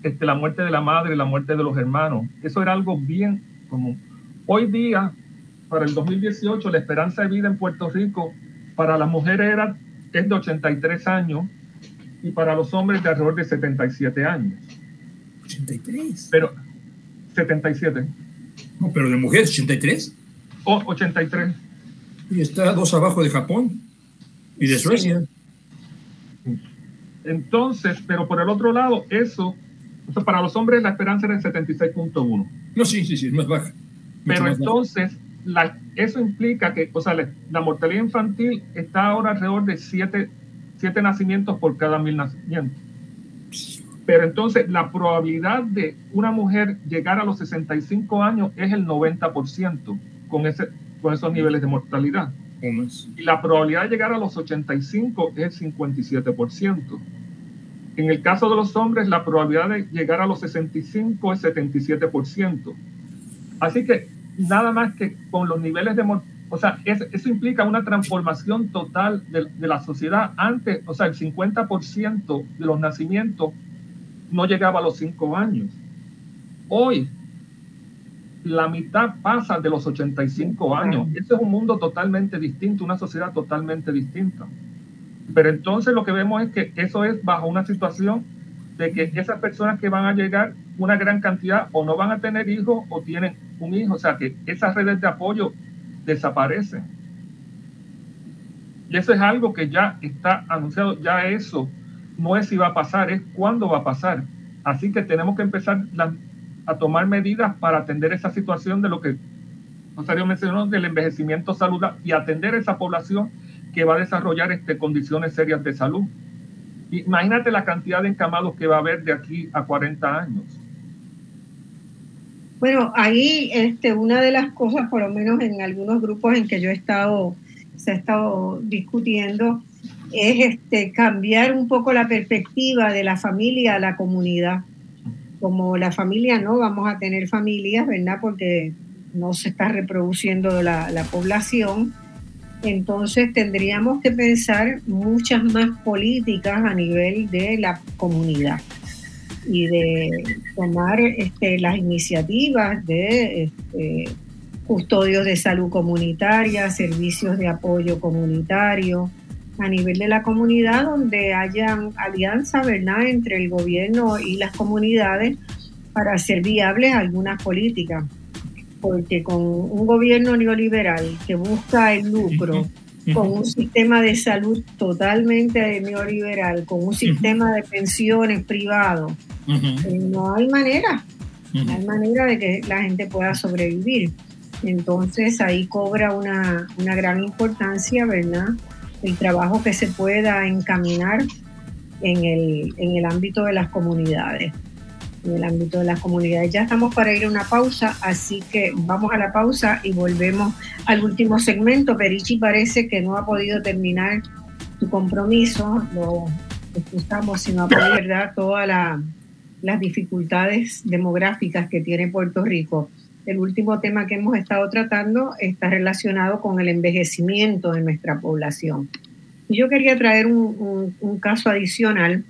este, la muerte de la madre, la muerte de los hermanos. Eso era algo bien común. Hoy día, para el 2018, la esperanza de vida en Puerto Rico para las mujeres era, es de 83 años y para los hombres de alrededor de 77 años. 83. Pero 77. No, pero de mujeres 83. O 83. Y está dos abajo de Japón y de Suecia. Entonces, pero por el otro lado, eso, para los hombres la esperanza era de 76.1. No, sí, sí, sí, más baja. Pero entonces, la, eso implica que, o sea, la, mortalidad infantil está ahora alrededor de 7 siete, nacimientos por cada mil nacimientos. Pero entonces la probabilidad de una mujer llegar a los 65 años es el 90% con, ese, con esos niveles de mortalidad. Y la probabilidad de llegar a los 85 es el 57%. En el caso de los hombres, la probabilidad de llegar a los 65 es 77%. Así que nada más que con los niveles de o sea, eso implica una transformación total de, de, la sociedad. Antes, o sea, el 50% de los nacimientos no llegaba a los 5 años. Hoy, la mitad pasa de los 85 años. Ese es un mundo totalmente distinto, una sociedad totalmente distinta. Pero entonces lo que vemos es que eso es bajo una situación de que esas personas que van a llegar, una gran cantidad, o no van a tener hijos o tienen un hijo, o sea que esas redes de apoyo desaparecen. Y eso es algo que ya está anunciado, ya eso no es si va a pasar, es cuándo va a pasar. Así que tenemos que empezar a tomar medidas para atender esa situación de lo que Rosario mencionó, del envejecimiento saludable y atender esa población que va a desarrollar este, condiciones serias de salud. Imagínate la cantidad de encamados que va a haber de aquí a 40 años. Bueno, ahí este, una de las cosas, por lo menos en algunos grupos en que yo he estado, se ha estado discutiendo, es este, cambiar un poco la perspectiva de la familia a la comunidad. Como la familia no vamos a tener familias, ¿verdad? Porque no se está reproduciendo la, la población entonces tendríamos que pensar muchas más políticas a nivel de la comunidad y de tomar este, las iniciativas de este, custodios de salud comunitaria, servicios de apoyo comunitario, a nivel de la comunidad donde haya alianza ¿verdad? entre el gobierno y las comunidades para hacer viables algunas políticas porque con un gobierno neoliberal que busca el lucro, con un sistema de salud totalmente neoliberal, con un sistema de pensiones privado, eh, no hay manera, no hay manera de que la gente pueda sobrevivir. Entonces ahí cobra una, una gran importancia, ¿verdad? El trabajo que se pueda encaminar en el, en el ámbito de las comunidades en el ámbito de las comunidades. Ya estamos para ir a una pausa, así que vamos a la pausa y volvemos al último segmento. Perichi parece que no ha podido terminar su compromiso, lo escuchamos, sino a ¿verdad? Todas las dificultades demográficas que tiene Puerto Rico. El último tema que hemos estado tratando está relacionado con el envejecimiento de nuestra población. Yo quería traer un caso adicional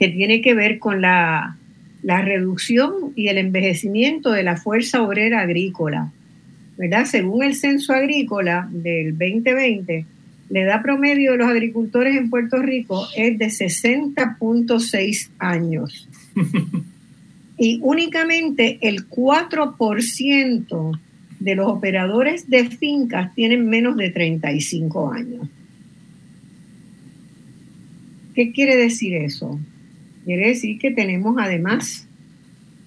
que tiene que ver con la, reducción y el envejecimiento de la fuerza obrera agrícola. ¿verdad? Según el censo agrícola del 2020, la edad promedio de los agricultores en Puerto Rico es de 60.6 años. y únicamente el 4% de los operadores de fincas tienen menos de 35 años. ¿Qué quiere decir eso? Quiere decir que tenemos además,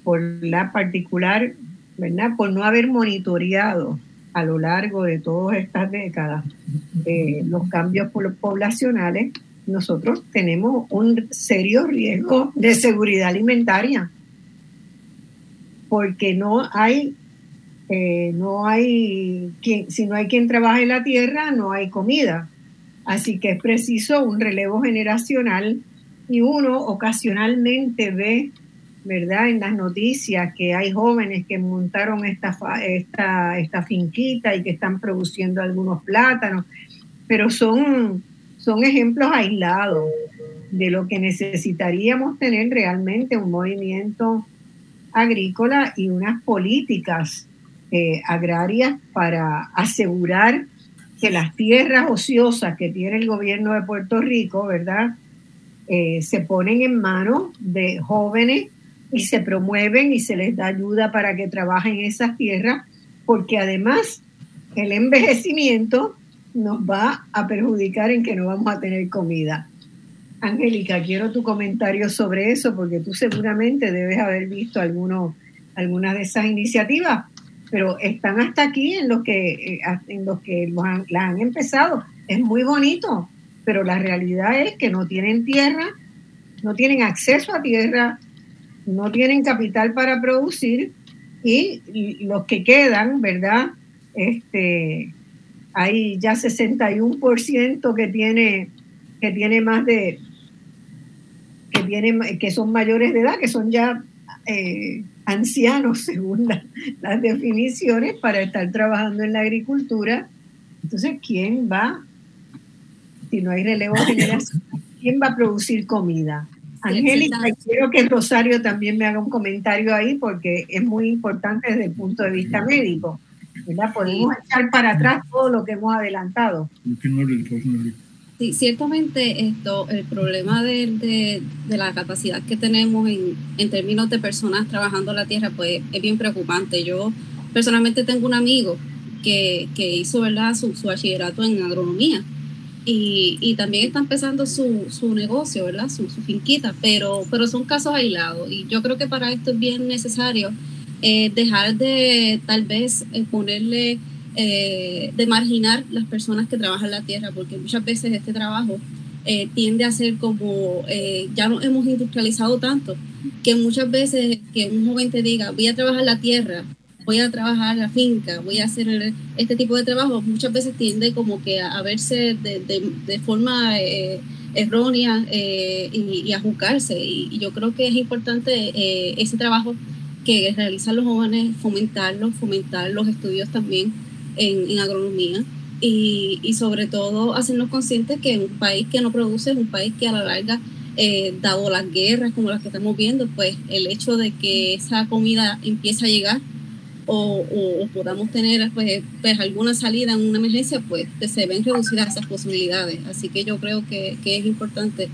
por la particular, ¿verdad? Por no haber monitoreado a lo largo de todas estas décadas eh, los cambios poblacionales, nosotros tenemos un serio riesgo de seguridad alimentaria. porque no hay, eh, no hay quien, si no hay quien trabaje la tierra, no hay comida. Así que es preciso un relevo generacional y uno ocasionalmente ve, ¿verdad? En las noticias que hay jóvenes que montaron esta, esta, esta finquita y que están produciendo algunos plátanos, pero son, son ejemplos aislados de lo que necesitaríamos tener realmente un movimiento agrícola y unas políticas eh, agrarias para asegurar que las tierras ociosas que tiene el gobierno de Puerto Rico, ¿verdad? Eh, se ponen en manos de jóvenes y se promueven y se les da ayuda para que trabajen esas tierras, porque además el envejecimiento nos va a perjudicar en que no vamos a tener comida. Angélica, quiero tu comentario sobre eso porque tú seguramente debes haber visto alguno, algunas de esas iniciativas, pero están hasta aquí en los que, eh, en los que las han empezado. Es muy bonito, pero la realidad es que no tienen tierra, no tienen acceso a tierra, no tienen capital para producir y, los que quedan, ¿verdad? Este, hay ya 61% que tiene, que tiene más de que, tienen, que son mayores de edad, que son ya eh, ancianos según las definiciones para estar trabajando en la agricultura. Entonces, ¿quién va, si no hay relevo generacional, quién va a producir comida? Angélica, quiero que Rosario también me haga un comentario ahí porque es muy importante desde el punto de vista médico. ¿verdad? Podemos echar para atrás todo lo que hemos adelantado. Sí, ciertamente esto, el problema de, de, la capacidad que tenemos en, en, términos de personas trabajando la tierra, pues es bien preocupante. Yo personalmente tengo un amigo que, que hizo ¿verdad? Su, su, bachillerato en agronomía y, y también está empezando su, su negocio, ¿verdad? Su, su, finquita, pero, pero son casos aislados y yo creo que para esto es bien necesario eh, dejar de tal vez eh, ponerle eh, de marginar las personas que trabajan la tierra, porque muchas veces este trabajo eh, tiende a ser como, ya nos hemos industrializado tanto, que muchas veces que un joven te diga, voy a trabajar la tierra, voy a trabajar la finca, voy a hacer este tipo de trabajo, muchas veces tiende como que a, verse de, de, forma errónea y, a juzgarse. Y, yo creo que es importante ese trabajo que realizan los jóvenes, fomentarlo, fomentar los estudios también en, agronomía y, y, sobre todo hacernos conscientes que un país que no produce es un país que a la larga, eh, dado las guerras como las que estamos viendo, pues el hecho de que esa comida empiece a llegar o, o, podamos tener pues, pues, alguna salida en una emergencia, pues se ven reducidas esas posibilidades. Así que yo creo que, que es importante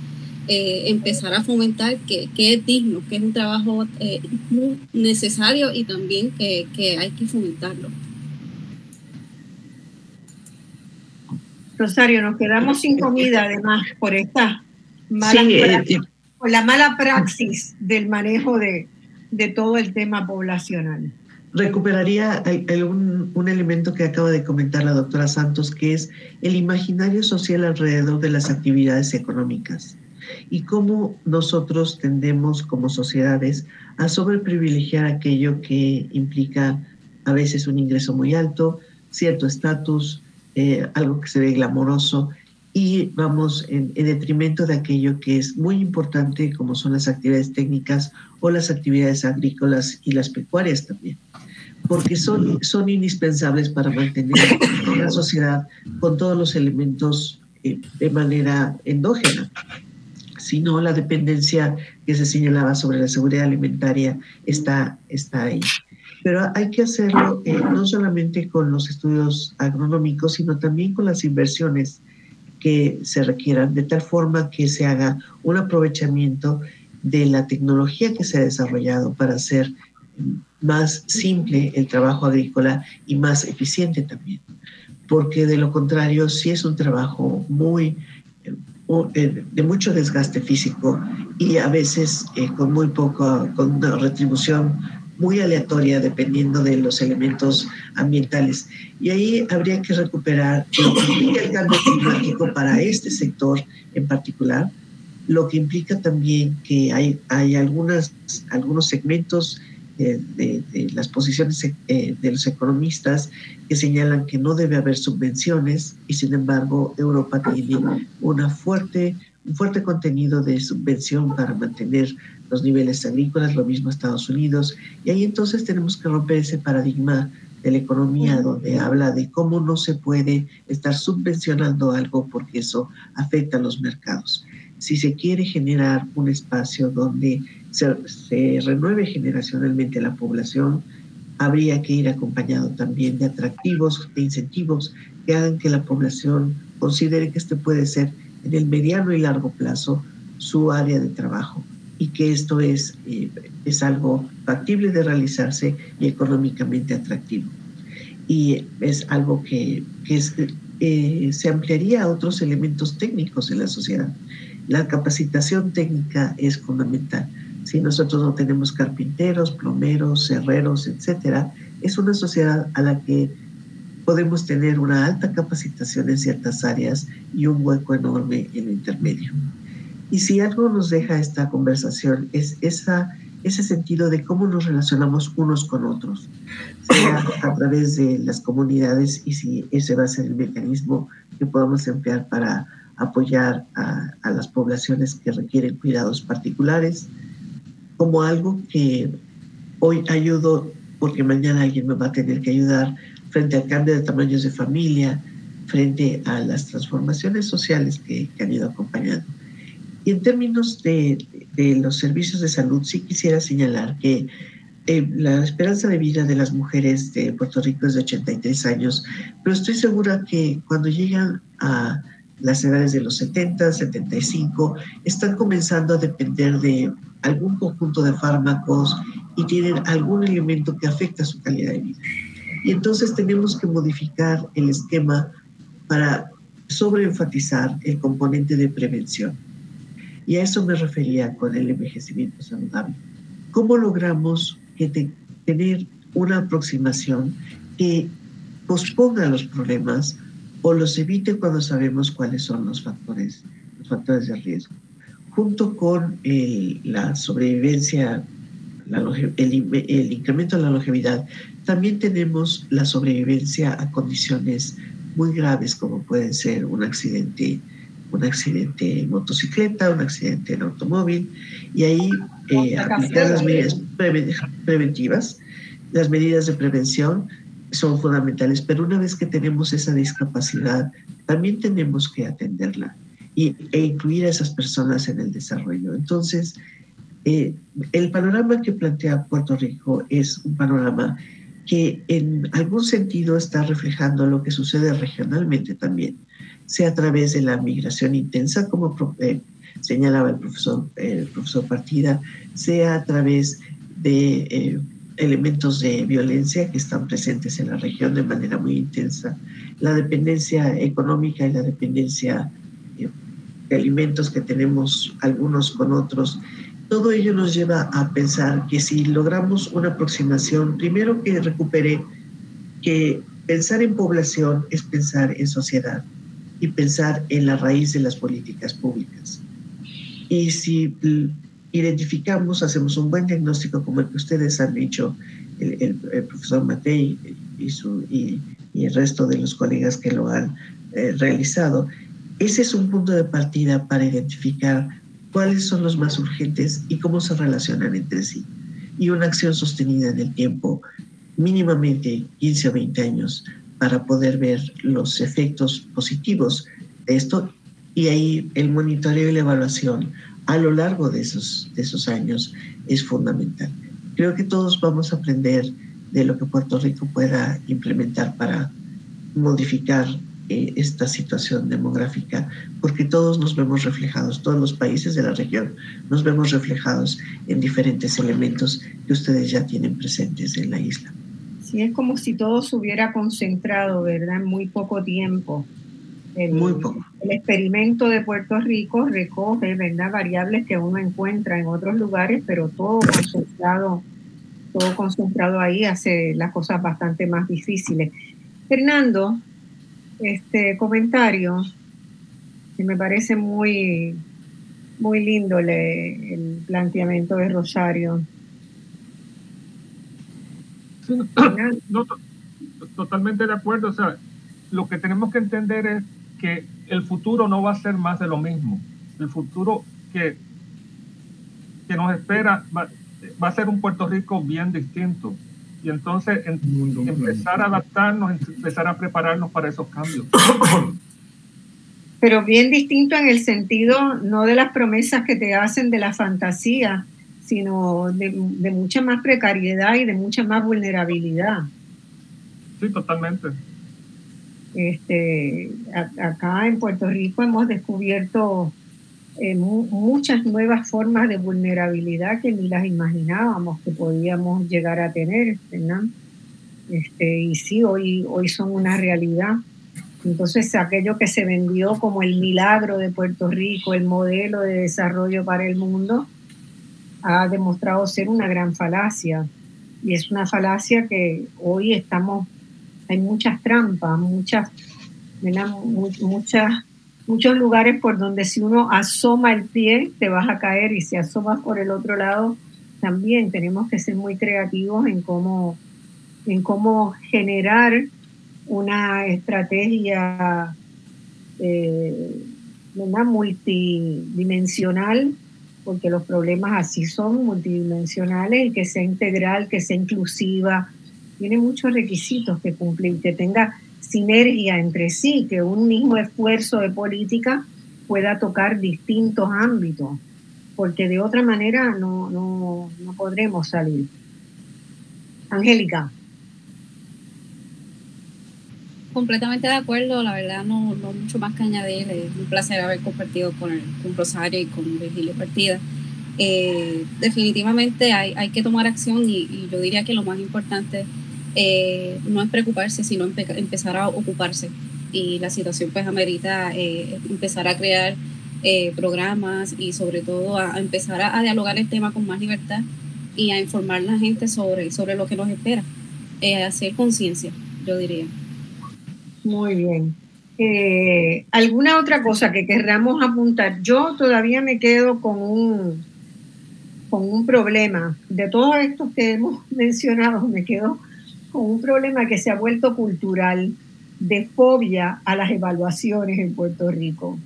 eh, empezar a fomentar que, que, es digno, que es un trabajo eh, necesario y también que, que hay que fomentarlo. Rosario, nos quedamos sin comida además por esta mala eh, por la mala praxis del manejo de, de, todo el tema poblacional. Recuperaría un, un elemento que acaba de comentar la doctora Santos, que es el imaginario social alrededor de las actividades económicas y cómo nosotros tendemos como sociedades a sobreprivilegiar aquello que implica a veces un ingreso muy alto, cierto estatus, eh, algo que se ve glamoroso y vamos en, detrimento de aquello que es muy importante como son las actividades técnicas o las actividades agrícolas y las pecuarias también, porque son, son indispensables para mantener la sociedad con todos los elementos eh, de manera endógena. Si no, la dependencia que se señalaba sobre la seguridad alimentaria está, está ahí pero hay que hacerlo eh, no solamente con los estudios agronómicos, sino también con las inversiones que se requieran, de tal forma que se haga un aprovechamiento de la tecnología que se ha desarrollado para hacer más simple el trabajo agrícola y más eficiente también. Porque de lo contrario, si es un trabajo muy eh, de mucho desgaste físico y a veces eh, con muy poco, con una retribución muy aleatoria dependiendo de los elementos ambientales. Y ahí habría que recuperar el cambio climático para este sector en particular, lo que implica también que hay, hay algunas, algunos segmentos de, las posiciones eh, de los economistas que señalan que no debe haber subvenciones y sin embargo Europa tiene una fuerte, un fuerte contenido de subvención para mantener los niveles agrícolas, lo mismo Estados Unidos, y ahí entonces tenemos que romper ese paradigma de la economía donde habla de cómo no se puede estar subvencionando algo porque eso afecta a los mercados. Si se quiere generar un espacio donde se, se renueve generacionalmente la población, habría que ir acompañado también de atractivos, de incentivos que hagan que la población considere que este puede ser en el mediano y largo plazo su área de trabajo y que esto es, eh, es algo factible de realizarse y económicamente atractivo. Y es algo que, que eh, se ampliaría a otros elementos técnicos en la sociedad. La capacitación técnica es fundamental. Si nosotros no tenemos carpinteros, plomeros, herreros, etcétera, es una sociedad a la que podemos tener una alta capacitación en ciertas áreas y un hueco enorme en lo intermedio. Y si algo nos deja esta conversación es ese sentido de cómo nos relacionamos unos con otros, sea a través de las comunidades y si ese va a ser el mecanismo que podamos emplear para apoyar a, a las poblaciones que requieren cuidados particulares, como algo que hoy ayudo porque mañana alguien me va a tener que ayudar frente al cambio de tamaños de familia, frente a las transformaciones sociales que, que han ido acompañando. Y en términos de, de, los servicios de salud, sí quisiera señalar que eh, la esperanza de vida de las mujeres de Puerto Rico es de 83 años, pero estoy segura que cuando llegan a las edades de los 70, 75, están comenzando a depender de algún conjunto de fármacos y tienen algún elemento que afecta su calidad de vida. Y entonces tenemos que modificar el esquema para sobreenfatizar el componente de prevención. Y a eso me refería con el envejecimiento saludable. ¿Cómo logramos tener una aproximación que posponga los problemas o los evite cuando sabemos cuáles son los factores, los factores de riesgo? Junto con el, la sobrevivencia, el, el incremento de la longevidad, también tenemos la sobrevivencia a condiciones muy graves como pueden ser un accidente un accidente en motocicleta, un accidente en automóvil, y ahí eh, aplicar las medidas preventivas. Las medidas de prevención son fundamentales, pero una vez que tenemos esa discapacidad, también tenemos que atenderla y, e incluir a esas personas en el desarrollo. Entonces, eh, el panorama que plantea Puerto Rico es un panorama que en algún sentido está reflejando lo que sucede regionalmente también sea a través de la migración intensa, como eh, señalaba el profesor, profesor Partida, sea a través de eh, elementos de violencia que están presentes en la región de manera muy intensa, la dependencia económica y la dependencia eh, de alimentos que tenemos algunos con otros, todo ello nos lleva a pensar que si logramos una aproximación, primero que recupere que pensar en población es pensar en sociedad y pensar en la raíz de las políticas públicas. Y si identificamos, hacemos un buen diagnóstico como el que ustedes han hecho, el, profesor Matei y, el resto de los colegas que lo han eh, realizado, ese es un punto de partida para identificar cuáles son los más urgentes y cómo se relacionan entre sí. Y una acción sostenida en el tiempo, mínimamente 15 o 20 años, para poder ver los efectos positivos de esto y ahí el monitoreo y la evaluación a lo largo de esos, de esos años es fundamental. Creo que todos vamos a aprender de lo que Puerto Rico pueda implementar para modificar eh, esta situación demográfica, porque todos nos vemos reflejados, todos los países de la región nos vemos reflejados en diferentes elementos que ustedes ya tienen presentes en la isla. Sí, es como si todo se hubiera concentrado, ¿verdad? En muy poco tiempo. El, muy poco. El experimento de Puerto Rico recoge, ¿verdad? Variables que uno encuentra en otros lugares, pero todo concentrado, todo concentrado ahí hace las cosas bastante más difíciles. Fernando, este comentario que me parece muy, muy lindo el planteamiento de Rosario totalmente de acuerdo. O sea, lo que tenemos que entender es que el futuro no va a ser más de lo mismo. El futuro que, que nos espera va, a ser un Puerto Rico bien distinto. Y entonces empezar a adaptarnos, empezar a prepararnos para esos cambios. Pero bien distinto en el sentido no de las promesas que te hacen de la fantasía, sino de, de mucha más precariedad y de mucha más vulnerabilidad. Sí, totalmente. Este, acá en Puerto Rico hemos descubierto eh, muchas nuevas formas de vulnerabilidad que ni las imaginábamos que podíamos llegar a tener, Este, y sí, hoy, hoy son una realidad. Entonces, aquello que se vendió como el milagro de Puerto Rico, el modelo de desarrollo para el mundo, ha demostrado ser una gran falacia. Y es una falacia que hoy estamos hay muchas trampas, muchas, muchas, muchos lugares por donde si uno asoma el pie te vas a caer y si asomas por el otro lado también tenemos que ser muy creativos en cómo, en cómo generar una estrategia eh, multidimensional, porque los problemas así son multidimensionales, y que sea integral, que sea inclusiva, tiene muchos requisitos que cumplir, que tenga sinergia entre sí, que un mismo esfuerzo de política pueda tocar distintos ámbitos, porque de otra manera no, no, no podremos salir. Angélica. Completamente de acuerdo, la verdad no, no mucho más que añadir, es un placer haber compartido con, con Rosario y con Virgilio Partida. Eh, definitivamente hay, hay, que tomar acción y, yo diría que lo más importante eh, no es preocuparse, sino empezar a ocuparse. Y la situación pues amerita eh, empezar a crear programas y sobre todo a, empezar a, dialogar el tema con más libertad y a informar a la gente sobre, sobre lo que nos espera. hacer conciencia, yo diría. Muy bien. ¿Alguna otra cosa que querramos apuntar? Yo todavía me quedo con un, con un problema. De todos estos que hemos mencionado, me quedo con un problema que se ha vuelto cultural de fobia a las evaluaciones en Puerto Rico.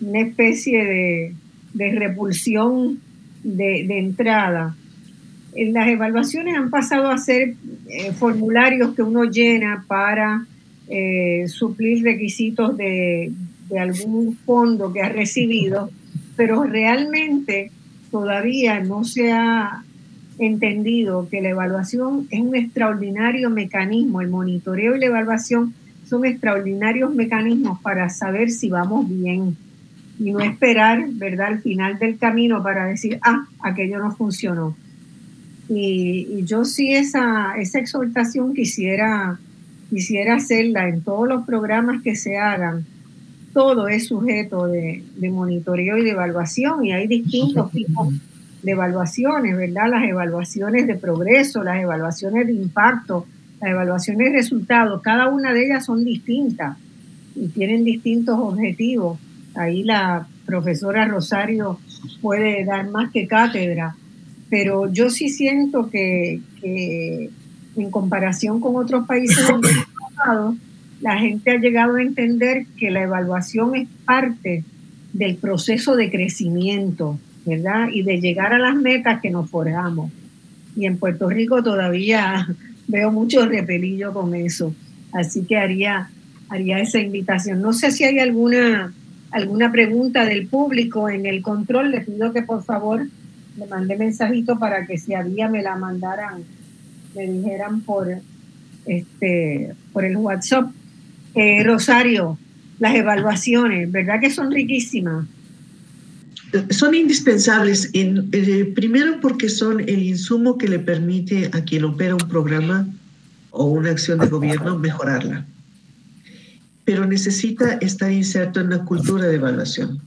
Una especie de, repulsión de, entrada. En las evaluaciones han pasado a ser eh, formularios que uno llena para eh, suplir requisitos de, algún fondo que ha recibido, pero realmente todavía no se ha entendido que la evaluación es un extraordinario mecanismo, el monitoreo y la evaluación son extraordinarios mecanismos para saber si vamos bien y no esperar, ¿verdad?, al final del camino para decir, ah, aquello no funcionó. Y, yo sí esa, esa exhortación quisiera, quisiera hacerla en todos los programas que se hagan. Todo es sujeto de, de monitoreo y de evaluación y hay distintos tipos de evaluaciones, ¿verdad? Las evaluaciones de progreso, las evaluaciones de impacto, las evaluaciones de resultados, cada una de ellas son distintas y tienen distintos objetivos. Ahí la profesora Rosario puede dar más que cátedra, pero yo sí siento que, en comparación con otros países la gente ha llegado a entender que la evaluación es parte del proceso de crecimiento ¿verdad? Y de llegar a las metas que nos forjamos. Y en Puerto Rico todavía veo mucho repelillo con eso. Así que haría, haría esa invitación. No sé si hay alguna, alguna pregunta del público en el control. Les pido que por favor me mande mensajito para que si había me la mandaran, me dijeran por, este, por el WhatsApp. Eh, Rosario, las evaluaciones, ¿verdad que son riquísimas? son indispensables, en, eh, primero porque son el insumo que le permite a quien opera un programa o una acción de gobierno mejorarla. Pero necesita estar inserto en una cultura de evaluación,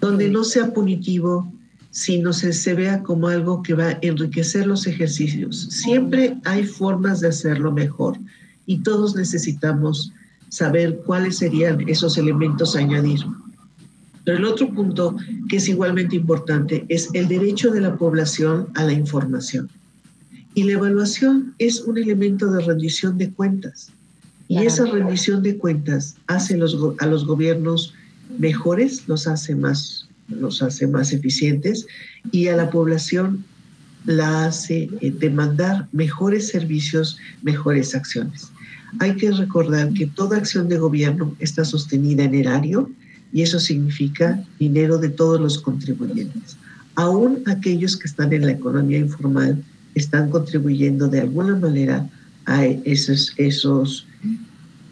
donde no sea punitivo, sino se, se vea como algo que va a enriquecer los ejercicios. Siempre hay formas de hacerlo mejor y todos necesitamos saber cuáles serían esos elementos a añadir. Pero el otro punto que es igualmente importante es el derecho de la población a la información. Y la evaluación es un elemento de rendición de cuentas. Y esa rendición de cuentas hace los, a los gobiernos mejores, los hace más, los hace más eficientes y a la población la hace eh, demandar mejores servicios, mejores acciones. Hay que recordar que toda acción de gobierno está sostenida en erario y eso significa dinero de todos los contribuyentes. Aún aquellos que están en la economía informal están contribuyendo de alguna manera a esos, esos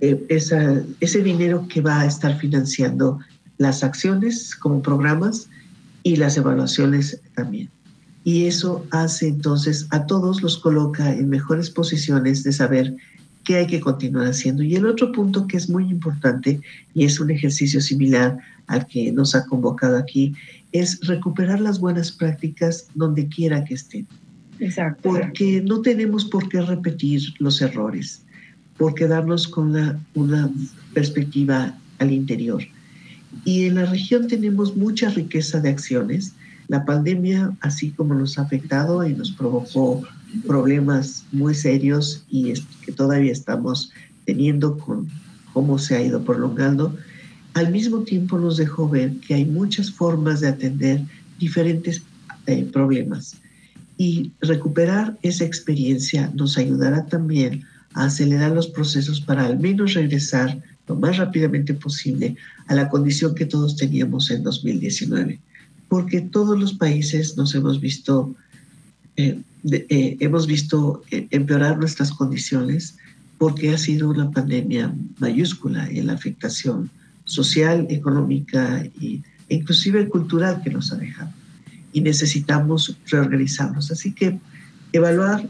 eh, ese dinero que va a estar financiando las acciones como programas y las evaluaciones también. Y eso hace entonces a todos los coloca en mejores posiciones de saber qué hay que continuar haciendo. Y el otro punto que es muy importante y es un ejercicio similar al que nos ha convocado aquí es recuperar las buenas prácticas donde quiera que estén. Exacto. Porque no tenemos por qué repetir los errores por quedarnos con una, perspectiva al interior. Y en la región tenemos mucha riqueza de acciones. La pandemia, así como nos ha afectado y nos provocó problemas muy serios y que todavía estamos teniendo con cómo se ha ido prolongando, al mismo tiempo nos dejó ver que hay muchas formas de atender diferentes eh, problemas. Y recuperar esa experiencia nos ayudará también acelerar los procesos para al menos regresar lo más rápidamente posible a la condición que todos teníamos en 2019. Porque todos los países nos hemos visto, eh, eh, hemos visto eh, empeorar nuestras condiciones porque ha sido una pandemia mayúscula en la afectación social, económica e inclusive cultural que nos ha dejado. Y necesitamos reorganizarnos. Así que evaluar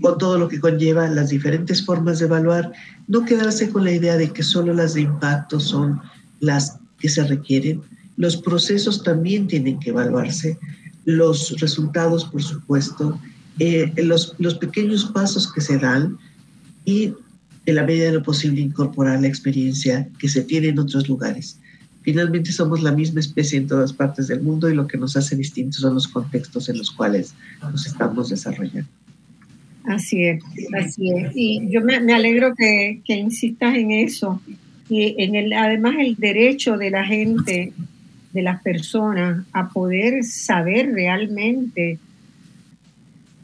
con todo lo que conlleva las diferentes formas de evaluar, no quedarse con la idea de que solo las de impacto son las que se requieren. Los procesos también tienen que evaluarse, los resultados, por supuesto, eh, los, los pequeños pasos que se dan y en la medida de lo posible incorporar la experiencia que se tiene en otros lugares. Finalmente somos la misma especie en todas partes del mundo y lo que nos hace distintos son los contextos en los cuales nos estamos desarrollando. Así es, así es. Y yo me, alegro que, insistas en eso. Y en el, además el derecho de la gente, de las personas, a poder saber realmente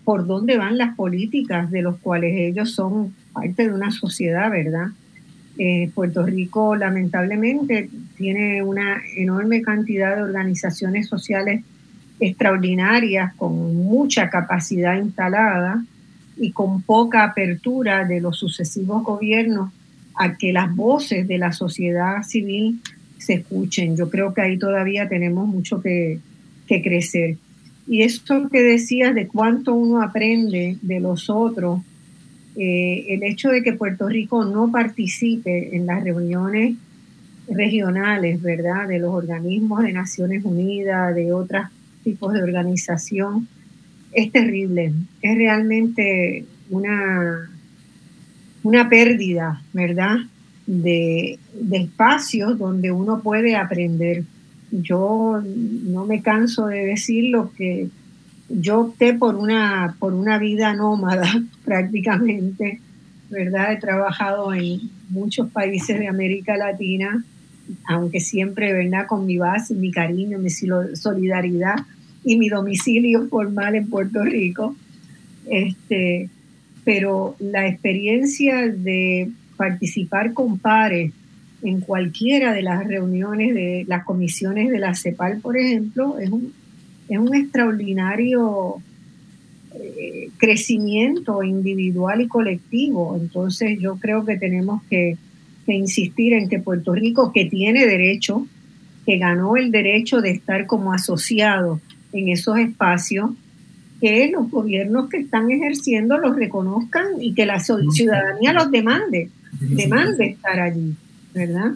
por dónde van las políticas de los cuales ellos son parte de una sociedad, ¿verdad? Eh, Puerto Rico lamentablemente tiene una enorme cantidad de organizaciones sociales extraordinarias con mucha capacidad instalada y con poca apertura de los sucesivos gobiernos a que las voces de la sociedad civil se escuchen. Yo creo que ahí todavía tenemos mucho que, crecer. Y esto que decías de cuánto uno aprende de los otros, eh, el hecho de que Puerto Rico no participe en las reuniones regionales, ¿verdad? De los organismos de Naciones Unidas, de otros tipos de organización, es terrible, es realmente una, una pérdida, ¿verdad? De, espacios donde uno puede aprender. Yo no me canso de decir lo que yo opté por una, por una vida nómada prácticamente, ¿verdad? He trabajado en muchos países de América Latina, aunque siempre, ¿verdad? Con mi base, mi cariño, mi solidaridad y mi domicilio formal en Puerto Rico. Este, pero la experiencia de participar con pares en cualquiera de las reuniones de las comisiones de la CEPAL, por ejemplo, es un, es un extraordinario eh, crecimiento individual y colectivo. Entonces yo creo que tenemos que, que insistir en que Puerto Rico, que tiene derecho, que ganó el derecho de estar como asociado en esos espacios, que los gobiernos que están ejerciendo los reconozcan y que la ciudadanía los demande, demande estar allí, ¿verdad?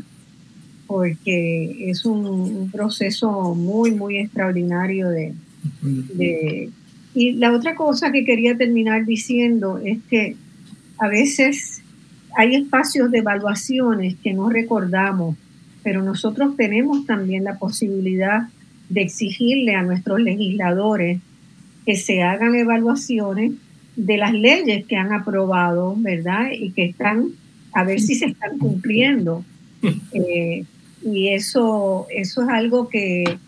Porque es un, proceso muy, muy extraordinario de, de... Y la otra cosa que quería terminar diciendo es que a veces hay espacios de evaluaciones que no recordamos, pero nosotros tenemos también la posibilidad de exigirle a nuestros legisladores que se hagan evaluaciones de las leyes que han aprobado, ¿verdad? Y que están, a ver si se están cumpliendo. Eh, y eso, eso es algo que,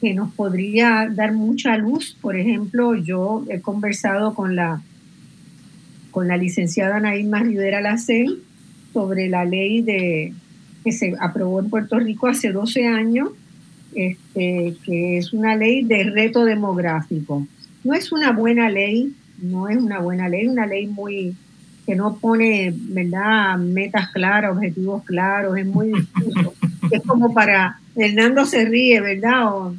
que nos podría dar mucha luz. Por ejemplo, yo he conversado con la, con la licenciada Naima Rivera Lacey sobre la ley de, que se aprobó en Puerto Rico hace 12 años, este, que es una ley de reto demográfico. No es una buena ley, no es una buena ley, una ley muy que no pone, ¿verdad?, metas claras, objetivos claros, es muy difuso. es como para, Hernando se ríe, ¿verdad? O,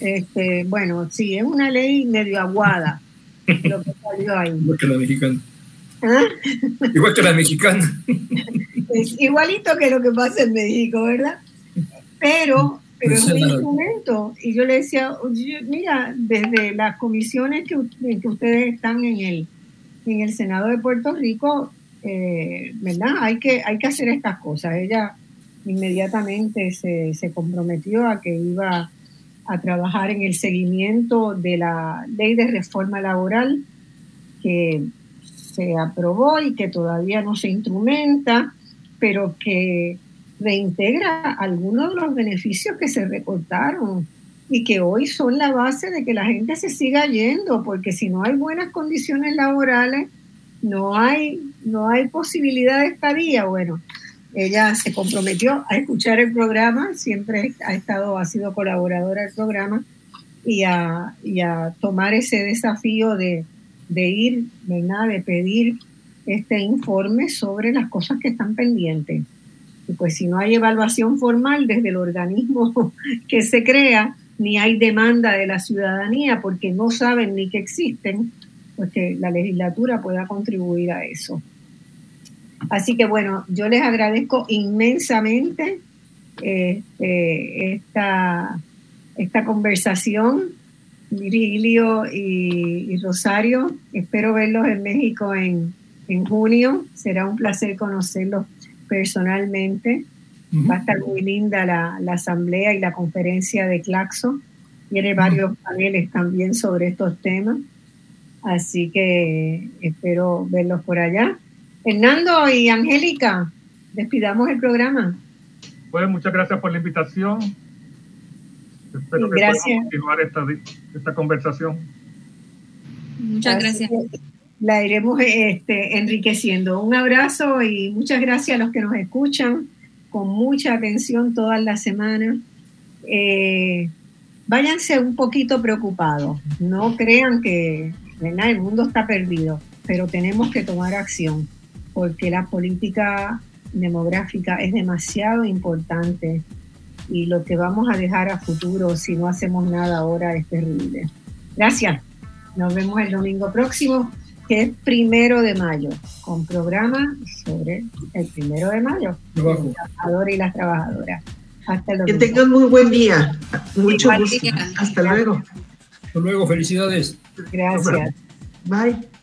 este, bueno, sí, es una ley medio aguada lo que salió ahí. Igual que la mexicana. ¿Ah? Igual que la mexicana. Es igualito que lo que pasa en México, ¿verdad? Pero, pero es un instrumento. Y yo le decía, mira, desde las comisiones que, que ustedes están en el, en el Senado de Puerto Rico, eh, ¿verdad? Hay que, hay que hacer estas cosas. Ella inmediatamente se, se comprometió a que iba a trabajar en el seguimiento de la ley de reforma laboral que se aprobó y que todavía no se instrumenta, pero que reintegra algunos de los beneficios que se recortaron y que hoy son la base de que la gente se siga yendo, porque si no hay buenas condiciones laborales, no hay, no hay posibilidad de estadía. Bueno, ella se comprometió a escuchar el programa, siempre ha estado, ha sido colaboradora del programa y a, y a tomar ese desafío de, de ir, ¿verdad? de pedir este informe sobre las cosas que están pendientes. Y pues si no hay evaluación formal desde el organismo que se crea, ni hay demanda de la ciudadanía porque no saben ni que existen, pues que la legislatura pueda contribuir a eso. Así que bueno, yo les agradezco inmensamente este, esta, esta conversación, Virgilio y, Rosario. Espero verlos en México en, en junio. Será un placer conocerlos personalmente. Va a estar muy linda la, la, asamblea y la conferencia de Claxo. Tiene varios paneles también sobre estos temas. Así que espero verlos por allá. Hernando y Angélica, despidamos el programa. Pues muchas gracias por la invitación. Espero que gracias. continuar esta, esta conversación. Muchas gracias. La iremos este, enriqueciendo. Un abrazo y muchas gracias a los que nos escuchan con mucha atención todas las semanas. Eh, váyanse un poquito preocupados. No crean que el mundo está perdido, pero tenemos que tomar acción porque la política demográfica es demasiado importante y lo que vamos a dejar a futuro si no hacemos nada ahora es terrible. Gracias. Nos vemos el domingo próximo, que es primero de mayo, con programa sobre el primero de mayo, los trabajadores y las trabajadoras. Hasta luego. Que tengan muy buen día. Mucho gusto. Hasta luego. Hasta luego. Felicidades. Gracias. Bye.